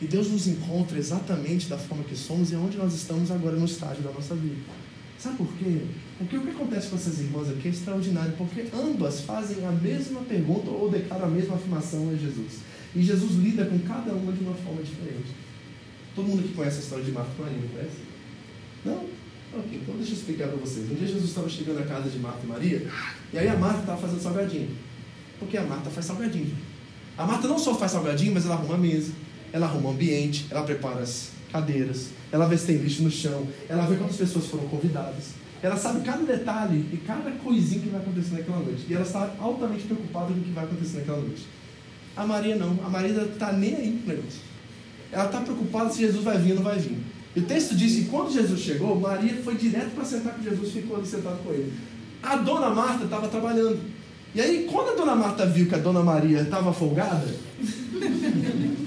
E Deus nos encontra exatamente da forma que somos e é onde nós estamos agora no estágio da nossa vida. Sabe por quê? Porque o que acontece com essas irmãs aqui é extraordinário, porque ambas fazem a mesma pergunta ou declaram a mesma afirmação a Jesus. E Jesus lida com cada uma de uma forma diferente. Todo mundo que conhece a história de Marta e Maria, não conhece? Não? Ok, então deixa eu explicar para vocês. Um dia Jesus estava chegando à casa de Marta e Maria, e aí a Marta estava fazendo salgadinho. Porque a Marta faz salgadinho. A Marta não só faz salgadinho, mas ela arruma a mesa, ela arruma o ambiente, ela prepara as cadeiras, ela vê se tem lixo no chão, ela vê quantas pessoas foram convidadas. Ela sabe cada detalhe e cada coisinha que vai acontecer naquela noite. E ela está altamente preocupada com o que vai acontecer naquela noite. A Maria não. A Maria está nem aí pro negócio. Ela está preocupada se Jesus vai vir ou não vai vir. E o texto diz que quando Jesus chegou, Maria foi direto para sentar com Jesus e ficou ali sentado com ele. A dona Marta estava trabalhando. E aí, quando a dona Marta viu que a dona Maria estava folgada,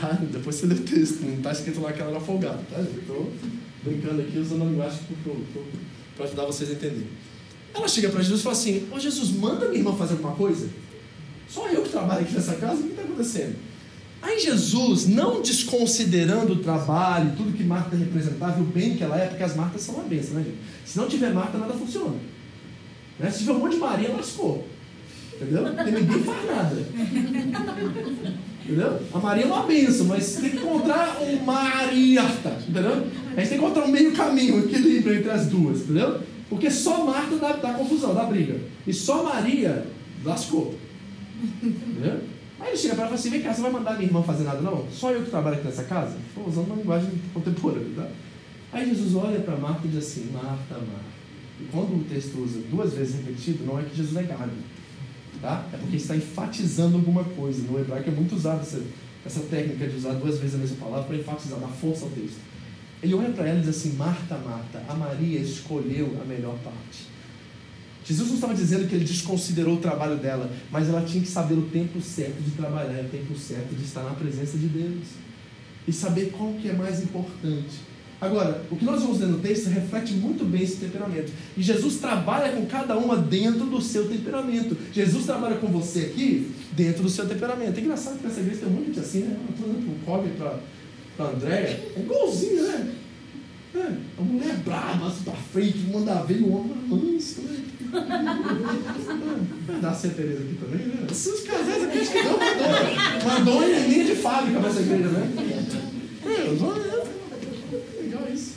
tá, depois você lê o texto, não está escrito lá que ela era folgada, tá? Estou brincando aqui usando a linguagem para ajudar vocês a entenderem. Ela chega para Jesus e fala assim: Ô Jesus, manda minha irmã fazer alguma coisa. Só eu que trabalho aqui nessa casa, o que está acontecendo? Aí Jesus, não desconsiderando o trabalho, tudo que Marta representava, o bem que ela é, porque as Martas são uma bênção, né, gente? Se não tiver Marta, nada funciona. Né? Se tiver um monte de Maria, lascou. Entendeu? Porque ninguém faz nada. Entendeu? A Maria é uma benção, mas tem que encontrar um Mariata. Entendeu? A gente tem que encontrar um meio caminho, um equilíbrio entre as duas. Entendeu? Porque só Marta dá, dá confusão, dá briga. E só Maria lascou. Entendeu? Aí ele chega para ela e fala assim: vem cá, você vai mandar minha irmã fazer nada não? Só eu que trabalho aqui nessa casa? Estou usando uma linguagem contemporânea, tá? Aí Jesus olha para Marta e diz assim: Marta, Marta. E quando o texto usa duas vezes repetido, não é que Jesus é gago, tá? É porque está enfatizando alguma coisa. No hebraico é muito usado essa, essa técnica de usar duas vezes a mesma palavra para enfatizar, dar força ao texto. Ele olha para ela e diz assim: Marta, Marta, a Maria escolheu a melhor parte. Jesus não estava dizendo que ele desconsiderou o trabalho dela, mas ela tinha que saber o tempo certo de trabalhar, o tempo certo de estar na presença de Deus. E saber qual que é mais importante. Agora, o que nós vamos ler no texto reflete muito bem esse temperamento. E Jesus trabalha com cada uma dentro do seu temperamento. Jesus trabalha com você aqui dentro do seu temperamento. É engraçado que nessa igreja tem gente assim, né? Eu estou dando para o Kobe, para a Andréia. É igualzinho, né? É, a mulher brava, assim, para frente, manda ver o homem manso, né? Dá a Tereza aqui também, né? Esses casais aqui acho que não Madonna. Madonna é linha de fábrica nessa igreja, né? É, é. Legal isso.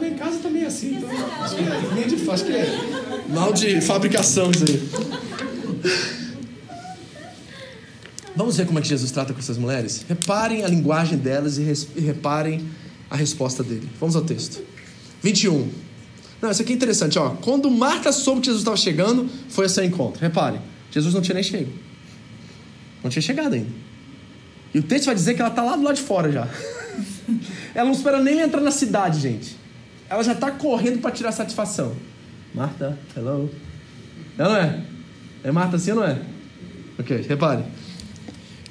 Lá em casa também é assim, então. Acho que é de acho que é mal de fabricação isso aí. Vamos ver como é que Jesus trata com essas mulheres? Reparem a linguagem delas e reparem a resposta dele. Vamos ao texto. 21. Não, isso aqui é interessante, ó. Quando Marta soube que Jesus estava chegando, foi a seu encontro. Repare, Jesus não tinha nem chego. Não tinha chegado ainda. E o texto vai dizer que ela está lá do lado de fora já. ela não espera nem entrar na cidade, gente. Ela já está correndo para tirar satisfação. Marta, hello. Ela não é? É Marta assim ou não é? Ok, repare.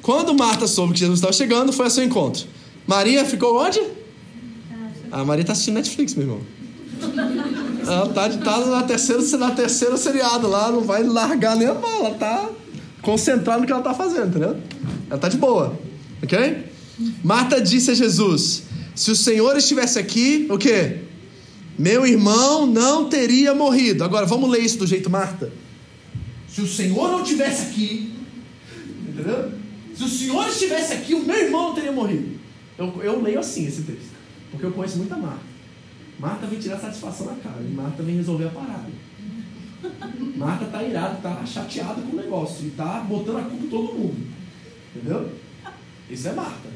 Quando Marta soube que Jesus estava chegando, foi a seu encontro. Maria ficou onde? A ah, Maria está assistindo Netflix, meu irmão. Ela tá, tá na, terceira, na terceira seriado lá, não vai largar nem a mão. Ela tá concentrada no que ela tá fazendo, entendeu? Ela tá de boa, ok? Marta disse a Jesus: Se o Senhor estivesse aqui, o quê? Meu irmão não teria morrido. Agora, vamos ler isso do jeito Marta. Se o Senhor não estivesse aqui, entendeu? Se o Senhor estivesse aqui, o meu irmão não teria morrido. Eu, eu leio assim esse texto, porque eu conheço muita Marta. Marta vem tirar satisfação na cara. E Marta vem resolver a parada. Marta tá irada, tá chateada com o negócio. E tá botando a culpa em todo mundo. Entendeu? Isso é Marta.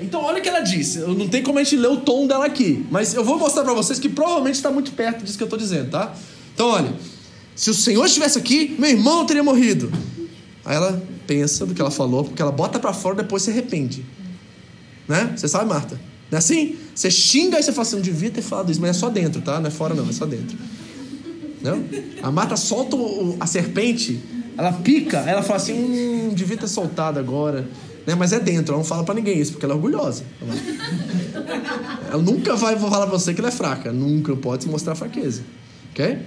Então olha o que ela disse. Não tem como a gente ler o tom dela aqui. Mas eu vou mostrar para vocês que provavelmente está muito perto disso que eu estou dizendo, tá? Então olha. Se o Senhor estivesse aqui, meu irmão teria morrido. Aí ela pensa do que ela falou, porque ela bota para fora e depois se arrepende. Né? Você sabe, Marta? Não é assim? Você xinga e você fala assim, não devia ter falado isso, mas é só dentro, tá? Não é fora não, é só dentro. Não? A mata solta a serpente, ela pica, ela fala assim, hum, devia ter soltado agora. Né? Mas é dentro, ela não fala para ninguém isso, porque ela é orgulhosa. Ela nunca vai falar pra você que ela é fraca, nunca pode mostrar fraqueza. Ok?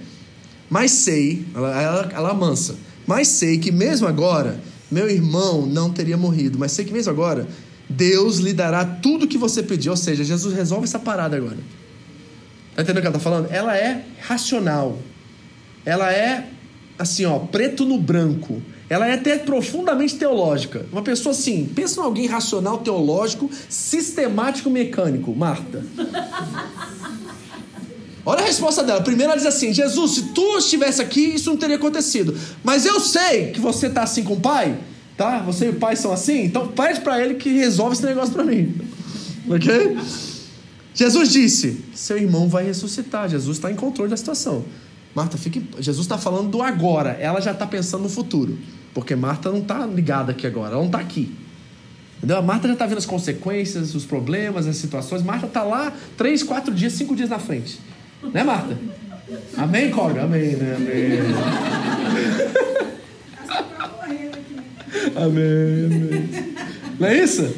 Mas sei, ela, ela, ela mansa, mas sei que mesmo agora, meu irmão não teria morrido, mas sei que mesmo agora, Deus lhe dará tudo que você pediu. Ou seja, Jesus resolve essa parada agora. Tá entendendo o que ela tá falando? Ela é racional. Ela é, assim, ó, preto no branco. Ela é até profundamente teológica. Uma pessoa assim, pensa em alguém racional, teológico, sistemático, mecânico. Marta. Olha a resposta dela. Primeiro ela diz assim: Jesus, se tu estivesse aqui, isso não teria acontecido. Mas eu sei que você está assim com o pai, Tá? Você e o pai são assim? Então pede para ele que resolve esse negócio para mim. Ok? Jesus disse: Seu irmão vai ressuscitar. Jesus está em controle da situação. Marta, fique. Jesus está falando do agora. Ela já está pensando no futuro. Porque Marta não está ligada aqui agora. Ela não está aqui. Entendeu? A Marta já está vendo as consequências, os problemas, as situações. Marta está lá três, quatro dias, cinco dias na frente. Né, Marta? Amém, Cobra? Amém, né? Amém. Amém, amém. Não é isso?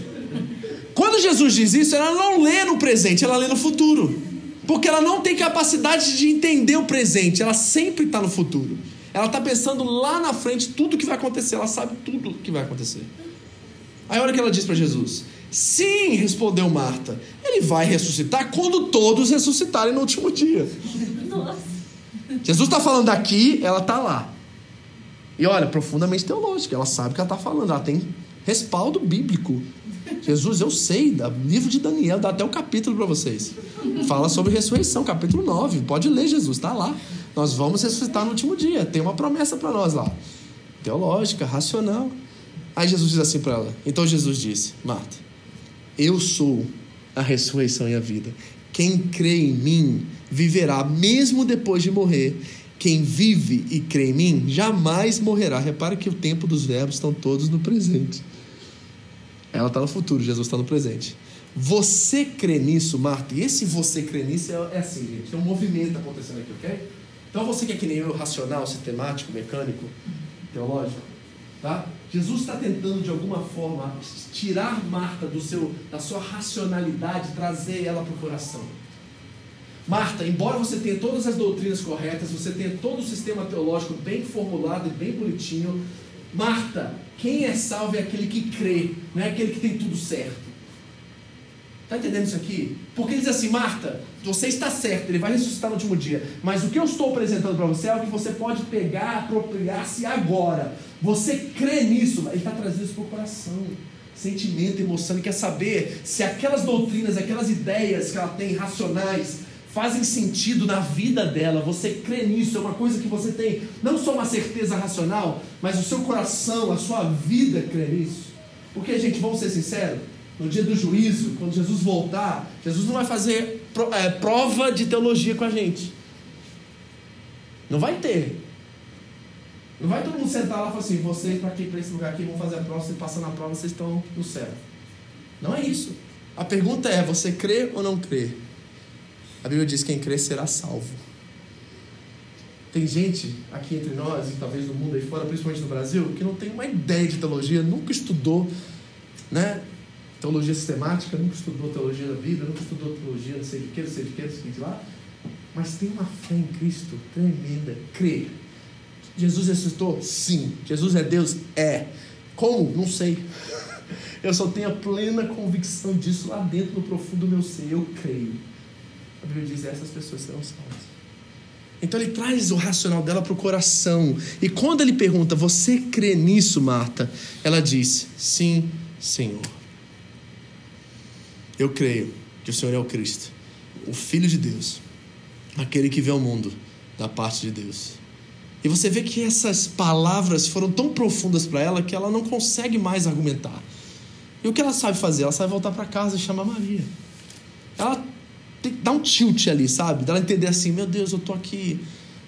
Quando Jesus diz isso, ela não lê no presente, ela lê no futuro. Porque ela não tem capacidade de entender o presente, ela sempre está no futuro. Ela está pensando lá na frente tudo que vai acontecer, ela sabe tudo que vai acontecer. Aí olha o que ela diz para Jesus: Sim, respondeu Marta, ele vai ressuscitar quando todos ressuscitarem no último dia. Nossa. Jesus está falando aqui, ela está lá. E olha, profundamente teológica, ela sabe o que ela está falando, ela tem respaldo bíblico. Jesus, eu sei, livro de Daniel, dá até o um capítulo para vocês. Fala sobre ressurreição, capítulo 9. Pode ler, Jesus, está lá. Nós vamos ressuscitar no último dia. Tem uma promessa para nós lá. Teológica, racional. Aí Jesus diz assim para ela. Então Jesus disse: Marta, eu sou a ressurreição e a vida. Quem crê em mim viverá mesmo depois de morrer. Quem vive e crê em mim jamais morrerá. Repara que o tempo dos verbos estão todos no presente. Ela está no futuro, Jesus está no presente. Você crê nisso, Marta? E esse você crê nisso é, é assim, gente. Tem um movimento acontecendo aqui, ok? Então você que é que nem eu, racional, sistemático, mecânico, teológico, tá? Jesus está tentando de alguma forma tirar Marta do seu, da sua racionalidade, trazer ela para o coração. Marta, embora você tenha todas as doutrinas corretas, você tenha todo o sistema teológico bem formulado e bem bonitinho, Marta, quem é salvo é aquele que crê, não é aquele que tem tudo certo. Está entendendo isso aqui? Porque ele diz assim, Marta, você está certo, ele vai ressuscitar no último dia. Mas o que eu estou apresentando para você é algo que você pode pegar, apropriar-se agora. Você crê nisso, ele está trazendo isso para o coração. Sentimento, emoção, ele quer saber se aquelas doutrinas, aquelas ideias que ela tem racionais, fazem sentido na vida dela, você crê nisso, é uma coisa que você tem não só uma certeza racional, mas o seu coração, a sua vida crê nisso. Porque, gente, vamos ser sinceros, no dia do juízo, quando Jesus voltar, Jesus não vai fazer prova de teologia com a gente. Não vai ter. Não vai todo mundo sentar lá e falar assim, vocês para aqui, para esse lugar aqui, vão fazer a prova, você passa na prova, vocês estão no céu. Não é isso. A pergunta é, você crê ou não crê? A Bíblia diz: quem crê será salvo. Tem gente aqui entre nós, e talvez no mundo aí fora, principalmente no Brasil, que não tem uma ideia de teologia, nunca estudou né? Teologia sistemática, nunca estudou teologia da vida, nunca estudou teologia não sei de que, não sei de que, não sei de lá. Mas tem uma fé em Cristo tremenda. Crê. Jesus ressuscitou? Sim. Jesus é Deus? É. Como? Não sei. Eu só tenho a plena convicção disso lá dentro no profundo do meu ser. Eu creio. A Bíblia diz: essas pessoas serão salvas. Então ele traz o racional dela para o coração. E quando ele pergunta: Você crê nisso, Marta? Ela diz: Sim, Senhor. Eu creio que o Senhor é o Cristo, o Filho de Deus, aquele que vê o mundo da parte de Deus. E você vê que essas palavras foram tão profundas para ela que ela não consegue mais argumentar. E o que ela sabe fazer? Ela sabe voltar para casa e chamar Maria. Ela tem que dar um tilt ali, sabe? Dá ela entender assim: meu Deus, eu tô aqui,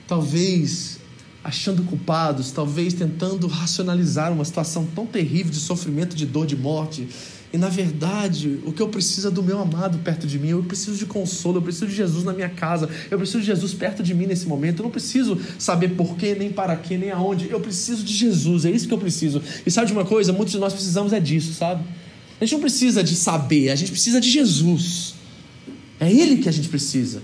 talvez achando culpados, talvez tentando racionalizar uma situação tão terrível de sofrimento, de dor, de morte. E na verdade, o que eu preciso é do meu amado perto de mim. Eu preciso de consolo, eu preciso de Jesus na minha casa. Eu preciso de Jesus perto de mim nesse momento. Eu não preciso saber porquê, nem para quê, nem aonde. Eu preciso de Jesus, é isso que eu preciso. E sabe de uma coisa? Muitos de nós precisamos é disso, sabe? A gente não precisa de saber, a gente precisa de Jesus. É Ele que a gente precisa.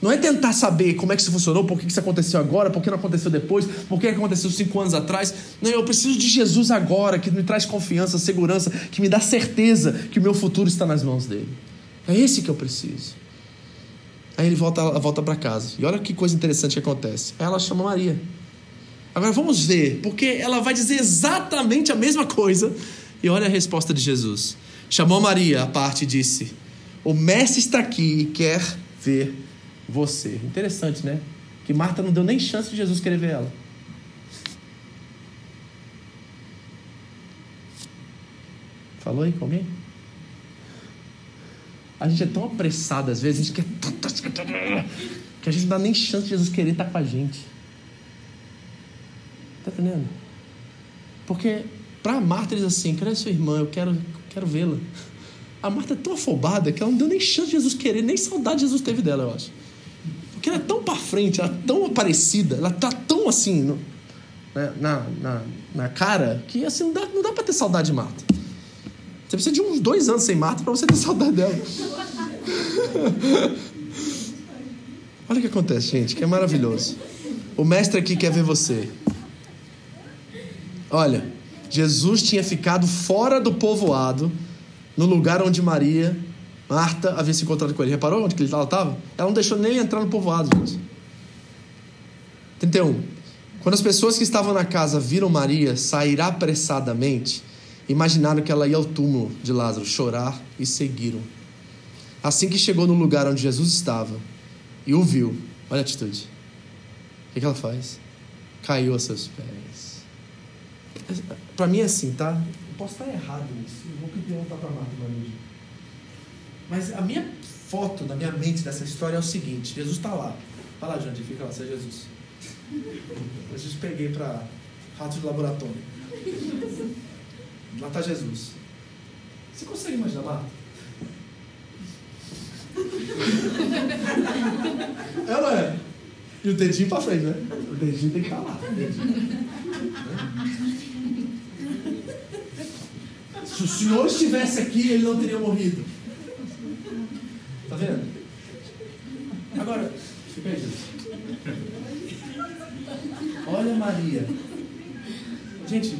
Não é tentar saber como é que isso funcionou, por que isso aconteceu agora, por que não aconteceu depois, por que aconteceu cinco anos atrás. Não, eu preciso de Jesus agora, que me traz confiança, segurança, que me dá certeza que o meu futuro está nas mãos dele. É esse que eu preciso. Aí ele volta, volta para casa. E olha que coisa interessante que acontece. Aí ela chama Maria. Agora vamos ver, porque ela vai dizer exatamente a mesma coisa. E olha a resposta de Jesus. Chamou Maria à parte e disse: o mestre está aqui e quer ver você. Interessante, né? Que Marta não deu nem chance de Jesus querer ver ela. Falou aí com alguém? A gente é tão apressado às vezes, a gente quer que a gente não dá nem chance de Jesus querer estar com a gente. Tá entendendo? Porque para Marta ele diz assim: cadê sua irmã? Eu quero, quero vê-la. A Marta é tão afobada que ela não deu nem chance de Jesus querer, nem saudade Jesus teve dela, eu acho. Porque ela é tão para frente, ela é tão aparecida, ela tá tão assim no, né, na, na, na, cara que assim não dá, não dá para ter saudade de Marta. Você precisa de uns dois anos sem Marta para você ter saudade dela. Olha o que acontece, gente, que é maravilhoso. O mestre aqui quer ver você. Olha, Jesus tinha ficado fora do povoado, no lugar onde Maria, Marta, havia se encontrado com ele. Reparou onde ela estava? Ela não deixou nem entrar no povoado, gente. 31. Quando as pessoas que estavam na casa viram Maria sair apressadamente, imaginaram que ela ia ao túmulo de Lázaro chorar e seguiram. Assim que chegou no lugar onde Jesus estava e o viu, olha a atitude. O que ela faz? Caiu a seus pés. Para mim é assim, tá? Eu posso estar errado nisso. Vou perguntar para Marta Maria. Mas a minha foto na minha mente dessa história é o seguinte: Jesus está lá. Vai lá, Jandir, fica lá, seja Jesus. Jesus peguei para rato de laboratório. Lá está Jesus. Você consegue imaginar, Marta? É ou não é? E o dedinho pra frente, né? O dedinho tem que estar tá lá. Se o Senhor estivesse aqui, ele não teria morrido. Tá vendo? Agora, fica aí, Jesus. Olha Maria. Gente,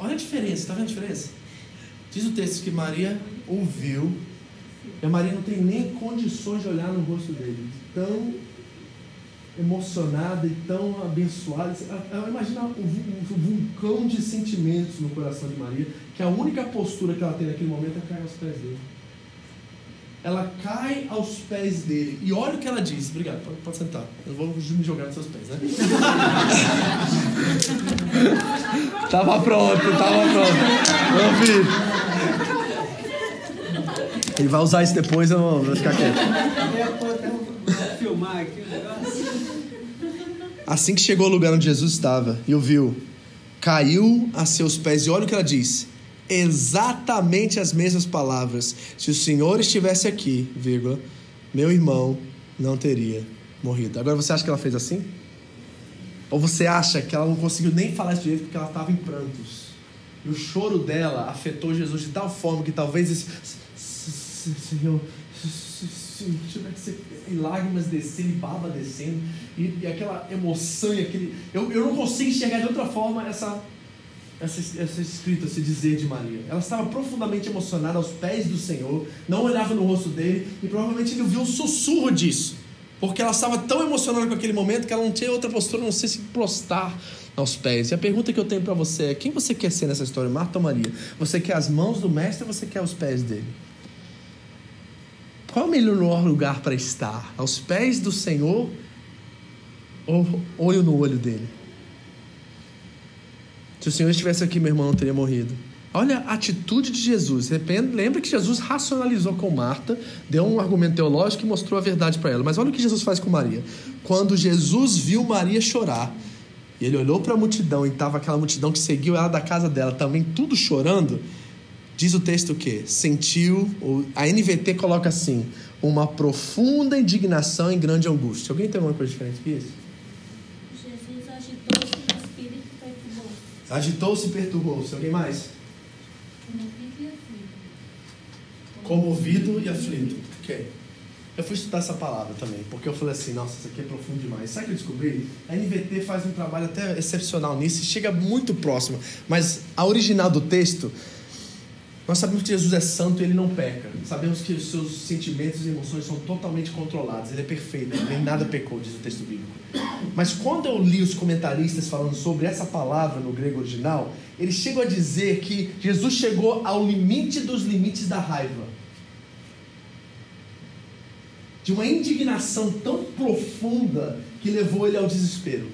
olha a diferença, tá vendo a diferença? Diz o texto que Maria ouviu e a Maria não tem nem condições de olhar no rosto dele. Tão emocionada e tão abençoada. Imagina o, vulcão de sentimentos no coração de Maria, que a única postura que ela tem naquele momento é cair aos pés dele. Ela cai aos pés dele. E olha o que ela diz. Obrigado, pode, pode sentar. Eu vou me jogar nos seus pés, né? tava pronto, tava pronto. Meu filho. Ele vai usar isso depois, eu vou ficar quieto. filmar aqui o negócio. Assim que chegou ao lugar onde Jesus estava e o viu, caiu a seus pés e olha o que ela diz. Exatamente as mesmas palavras. Se o Senhor estivesse aqui, vírgula, meu irmão não teria morrido. Agora você acha que ela fez assim? Ou você acha que ela não conseguiu nem falar isso direito porque ela estava em prantos? E o choro dela afetou Jesus de tal forma que talvez esse Senhor, se tivesse lágrimas descendo e baba descendo, e, e, aquela emoção e aquele. Eu, eu não consigo enxergar de outra forma essa, essa, essa escrita, esse dizer de Maria. Ela estava profundamente emocionada aos pés do Senhor, não olhava no rosto dele, e provavelmente ele ouviu um sussurro disso. Porque ela estava tão emocionada com aquele momento que ela não tinha outra postura, não sei se prostrar aos pés. E a pergunta que eu tenho para você é: quem você quer ser nessa história, Marta ou Maria? Você quer as mãos do mestre ou você quer os pés dele? Qual é o melhor lugar para estar? Aos pés do Senhor ou olho no olho dele? Se o Senhor estivesse aqui, meu irmão não teria morrido. Olha a atitude de Jesus. Lembra que Jesus racionalizou com Marta, deu um argumento teológico e mostrou a verdade para ela. Mas olha o que Jesus faz com Maria. Quando Jesus viu Maria chorar, e ele olhou para a multidão e estava aquela multidão que seguiu ela da casa dela também, tudo chorando. Diz o texto que sentiu, a NVT coloca assim, uma profunda indignação e grande angústia. Alguém tem alguma coisa diferente que isso? Jesus agitou-se no espírito e perturbou-se. Agitou-se e perturbou-se. Alguém mais? Comovido e aflito. Ok. Eu fui estudar essa palavra também, porque eu falei assim, nossa, isso aqui é profundo demais. Sabe o que eu descobri? A NVT faz um trabalho até excepcional nisso chega muito próximo. Mas a original do texto nós sabemos que Jesus é santo e ele não peca. Sabemos que os seus sentimentos e emoções são totalmente controlados. Ele é perfeito, nem nada pecou, diz o texto bíblico. Mas quando eu li os comentaristas falando sobre essa palavra no grego original, eles chegam a dizer que Jesus chegou ao limite dos limites da raiva. De uma indignação tão profunda que levou ele ao desespero.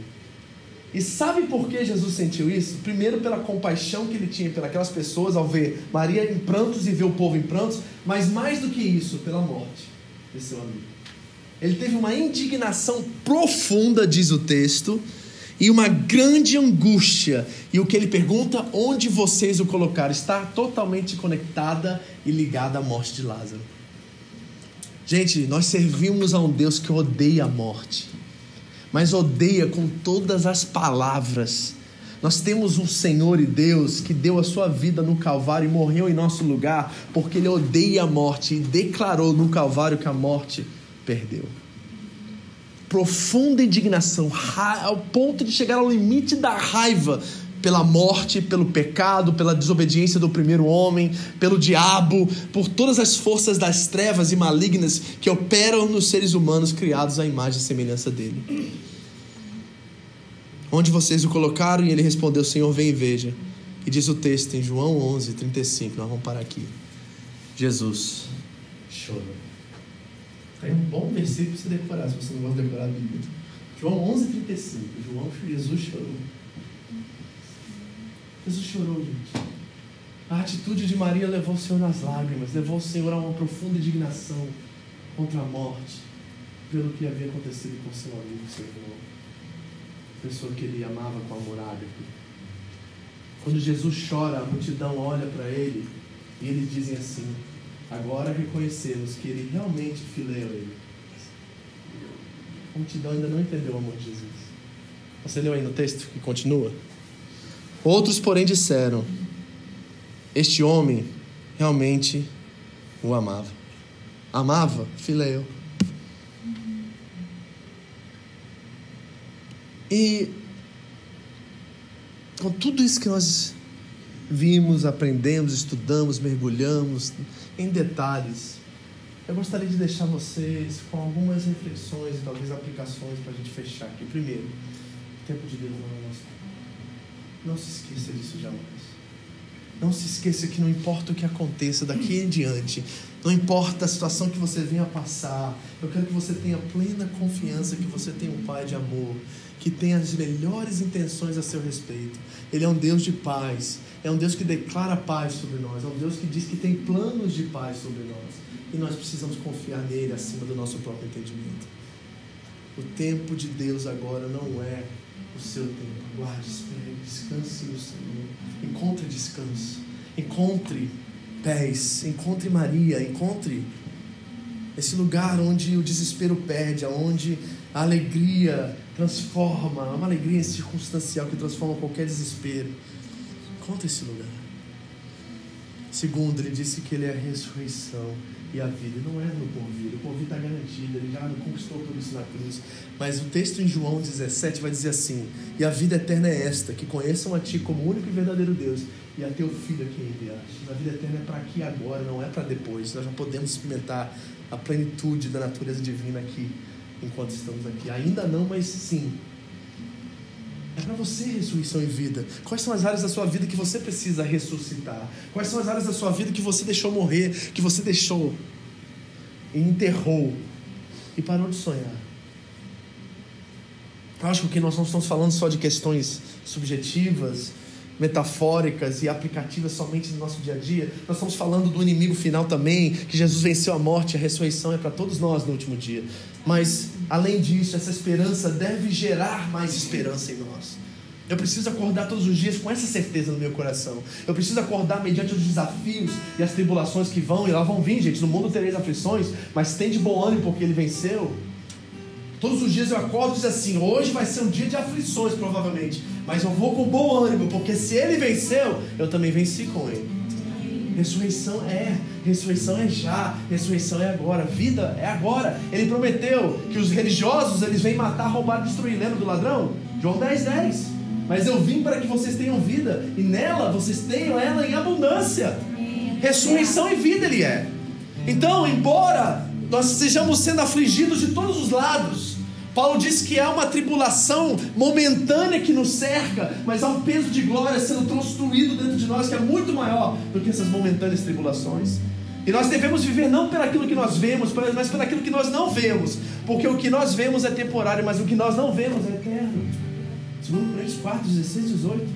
E sabe por que Jesus sentiu isso? Primeiro, pela compaixão que ele tinha pelas pessoas ao ver Maria em prantos e ver o povo em prantos, mas mais do que isso, pela morte de seu amigo. Ele teve uma indignação profunda, diz o texto, e uma grande angústia. E o que ele pergunta, onde vocês o colocaram, está totalmente conectada e ligada à morte de Lázaro. Gente, nós servimos a um Deus que odeia a morte, mas odeia com todas as palavras. Nós temos um Senhor e Deus que deu a sua vida no Calvário e morreu em nosso lugar, porque ele odeia a morte e declarou no Calvário que a morte perdeu. Profunda indignação, ao ponto de chegar ao limite da raiva pela morte, pelo pecado, pela desobediência do primeiro homem, pelo diabo, por todas as forças das trevas e malignas que operam nos seres humanos criados à imagem e semelhança dele. Onde vocês o colocaram? E ele respondeu: Senhor, vem e veja. E diz o texto em João 11, 35. Nós vamos parar aqui. Jesus chorou. É um bom versículo para você decorar, se você não gosta de decorar a Bíblia. João 11, 35. João, Jesus chorou. Jesus chorou, gente. A atitude de Maria levou o Senhor nas lágrimas, levou o Senhor a uma profunda indignação contra a morte, pelo que havia acontecido com seu amigo, seu irmão, pessoa que ele amava com amor ágape. Quando Jesus chora, a multidão olha para ele e eles dizem assim: Agora reconhecemos que ele realmente fileou ele. A multidão ainda não entendeu o amor de Jesus. Você leu aí no texto que continua? Outros, porém, disseram: Este homem realmente o amava. Amava? Fileio. E com tudo isso que nós vimos, aprendemos, estudamos, mergulhamos em detalhes, eu gostaria de deixar vocês com algumas reflexões e talvez aplicações para a gente fechar aqui. Primeiro, o tempo de Deus não é nosso. Não se esqueça disso jamais. Não se esqueça que não importa o que aconteça daqui em diante, não importa a situação que você venha passar, eu quero que você tenha plena confiança que você tem um Pai de amor, que tem as melhores intenções a seu respeito. Ele é um Deus de paz, é um Deus que declara paz sobre nós, é um Deus que diz que tem planos de paz sobre nós. E nós precisamos confiar nele acima do nosso próprio entendimento. O tempo de Deus agora não é o seu tempo. Guarde, espere, descanse no Senhor. Encontre descanso. Encontre pés. Encontre Maria. Encontre esse lugar onde o desespero perde, onde a alegria transforma, uma alegria circunstancial que transforma qualquer desespero. Encontre esse lugar. Segundo, ele disse que ele é a ressurreição e a vida. Não é no porvir, o porvir está garantido, ele já conquistou tudo isso na cruz. Mas o texto em João 17 vai dizer assim: E a vida eterna é esta, que conheçam a Ti como único e verdadeiro Deus e a Teu Filho a quem enviaste. A vida eterna é para aqui e agora, não é para depois. Nós já podemos experimentar a plenitude da natureza divina aqui, enquanto estamos aqui. Ainda não, mas sim. É para você ressurreição e vida. Quais são as áreas da sua vida que você precisa ressuscitar? Quais são as áreas da sua vida que você deixou morrer, que você deixou e enterrou e parou de sonhar? Acho que nós não estamos falando só de questões subjetivas, metafóricas e aplicativas somente no nosso dia a dia. Nós estamos falando do inimigo final também, que Jesus venceu a morte, a ressurreição é para todos nós no último dia. Mas, além disso, essa esperança deve gerar mais esperança em nós. Eu preciso acordar todos os dias com essa certeza no meu coração. Eu preciso acordar mediante os desafios e as tribulações que vão, e lá vão vir, gente. No mundo tereis aflições, mas tem de bom ânimo porque ele venceu. Todos os dias eu acordo e diz assim: hoje vai ser um dia de aflições, provavelmente. Mas eu vou com bom ânimo, porque se ele venceu, eu também venci com ele. Ressurreição é, ressurreição é já, ressurreição é agora, vida é agora. Ele prometeu que os religiosos eles vêm matar, roubar, destruir. Lembra do ladrão? João 10, 10. Mas eu vim para que vocês tenham vida, e nela vocês tenham ela em abundância. Ressurreição e vida ele é. Então, embora nós sejamos sendo afligidos de todos os lados, Paulo diz que há uma tribulação momentânea que nos cerca, mas há um peso de glória sendo construído dentro de nós que é muito maior do que essas momentâneas tribulações. E nós devemos viver não pelaquilo que nós vemos, mas pelaquilo que nós não vemos, porque o que nós vemos é temporário, mas o que nós não vemos é eterno. 2 Coríntios 4, 16 e 18.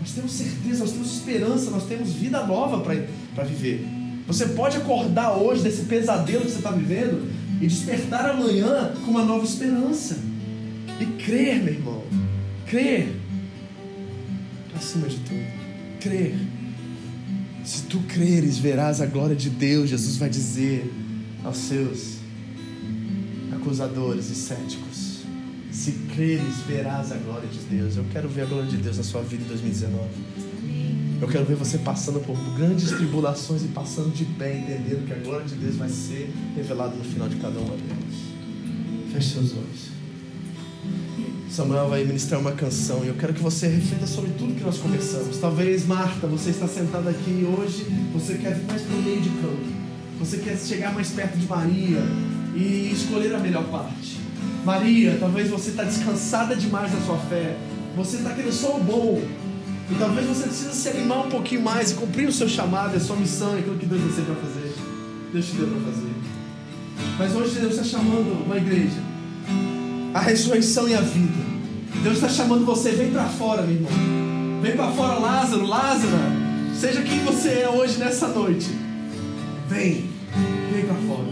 Nós temos certeza, nós temos esperança, nós temos vida nova para viver. Você pode acordar hoje desse pesadelo que você está vivendo e despertar amanhã com uma nova esperança. E crer, meu irmão. Crer. Acima de tudo. Crer. Se tu creres, verás a glória de Deus. Jesus vai dizer aos seus acusadores e céticos: Se creres, verás a glória de Deus. Eu quero ver a glória de Deus na sua vida em 2019. Eu quero ver você passando por grandes tribulações e passando de pé, entendendo que a glória de Deus vai ser revelada no final de cada uma delas. Feche seus olhos. Samuel vai ministrar uma canção e eu quero que você reflita sobre tudo que nós conversamos. Talvez, Marta, você está sentada aqui hoje, você quer vir mais para o meio de campo. Você quer chegar mais perto de Maria e escolher a melhor parte. Maria, talvez você está descansada demais na sua fé. Você está querendo só o bom. E talvez você precisa se animar um pouquinho mais e cumprir o seu chamado, a sua missão, aquilo que Deus você para fazer. Deus te deu para fazer. Mas hoje Deus está chamando uma igreja a ressurreição e a vida. Deus está chamando você, vem para fora, meu irmão. Vem para fora, Lázaro, Lázaro. Seja quem você é hoje nessa noite. Vem, vem para fora.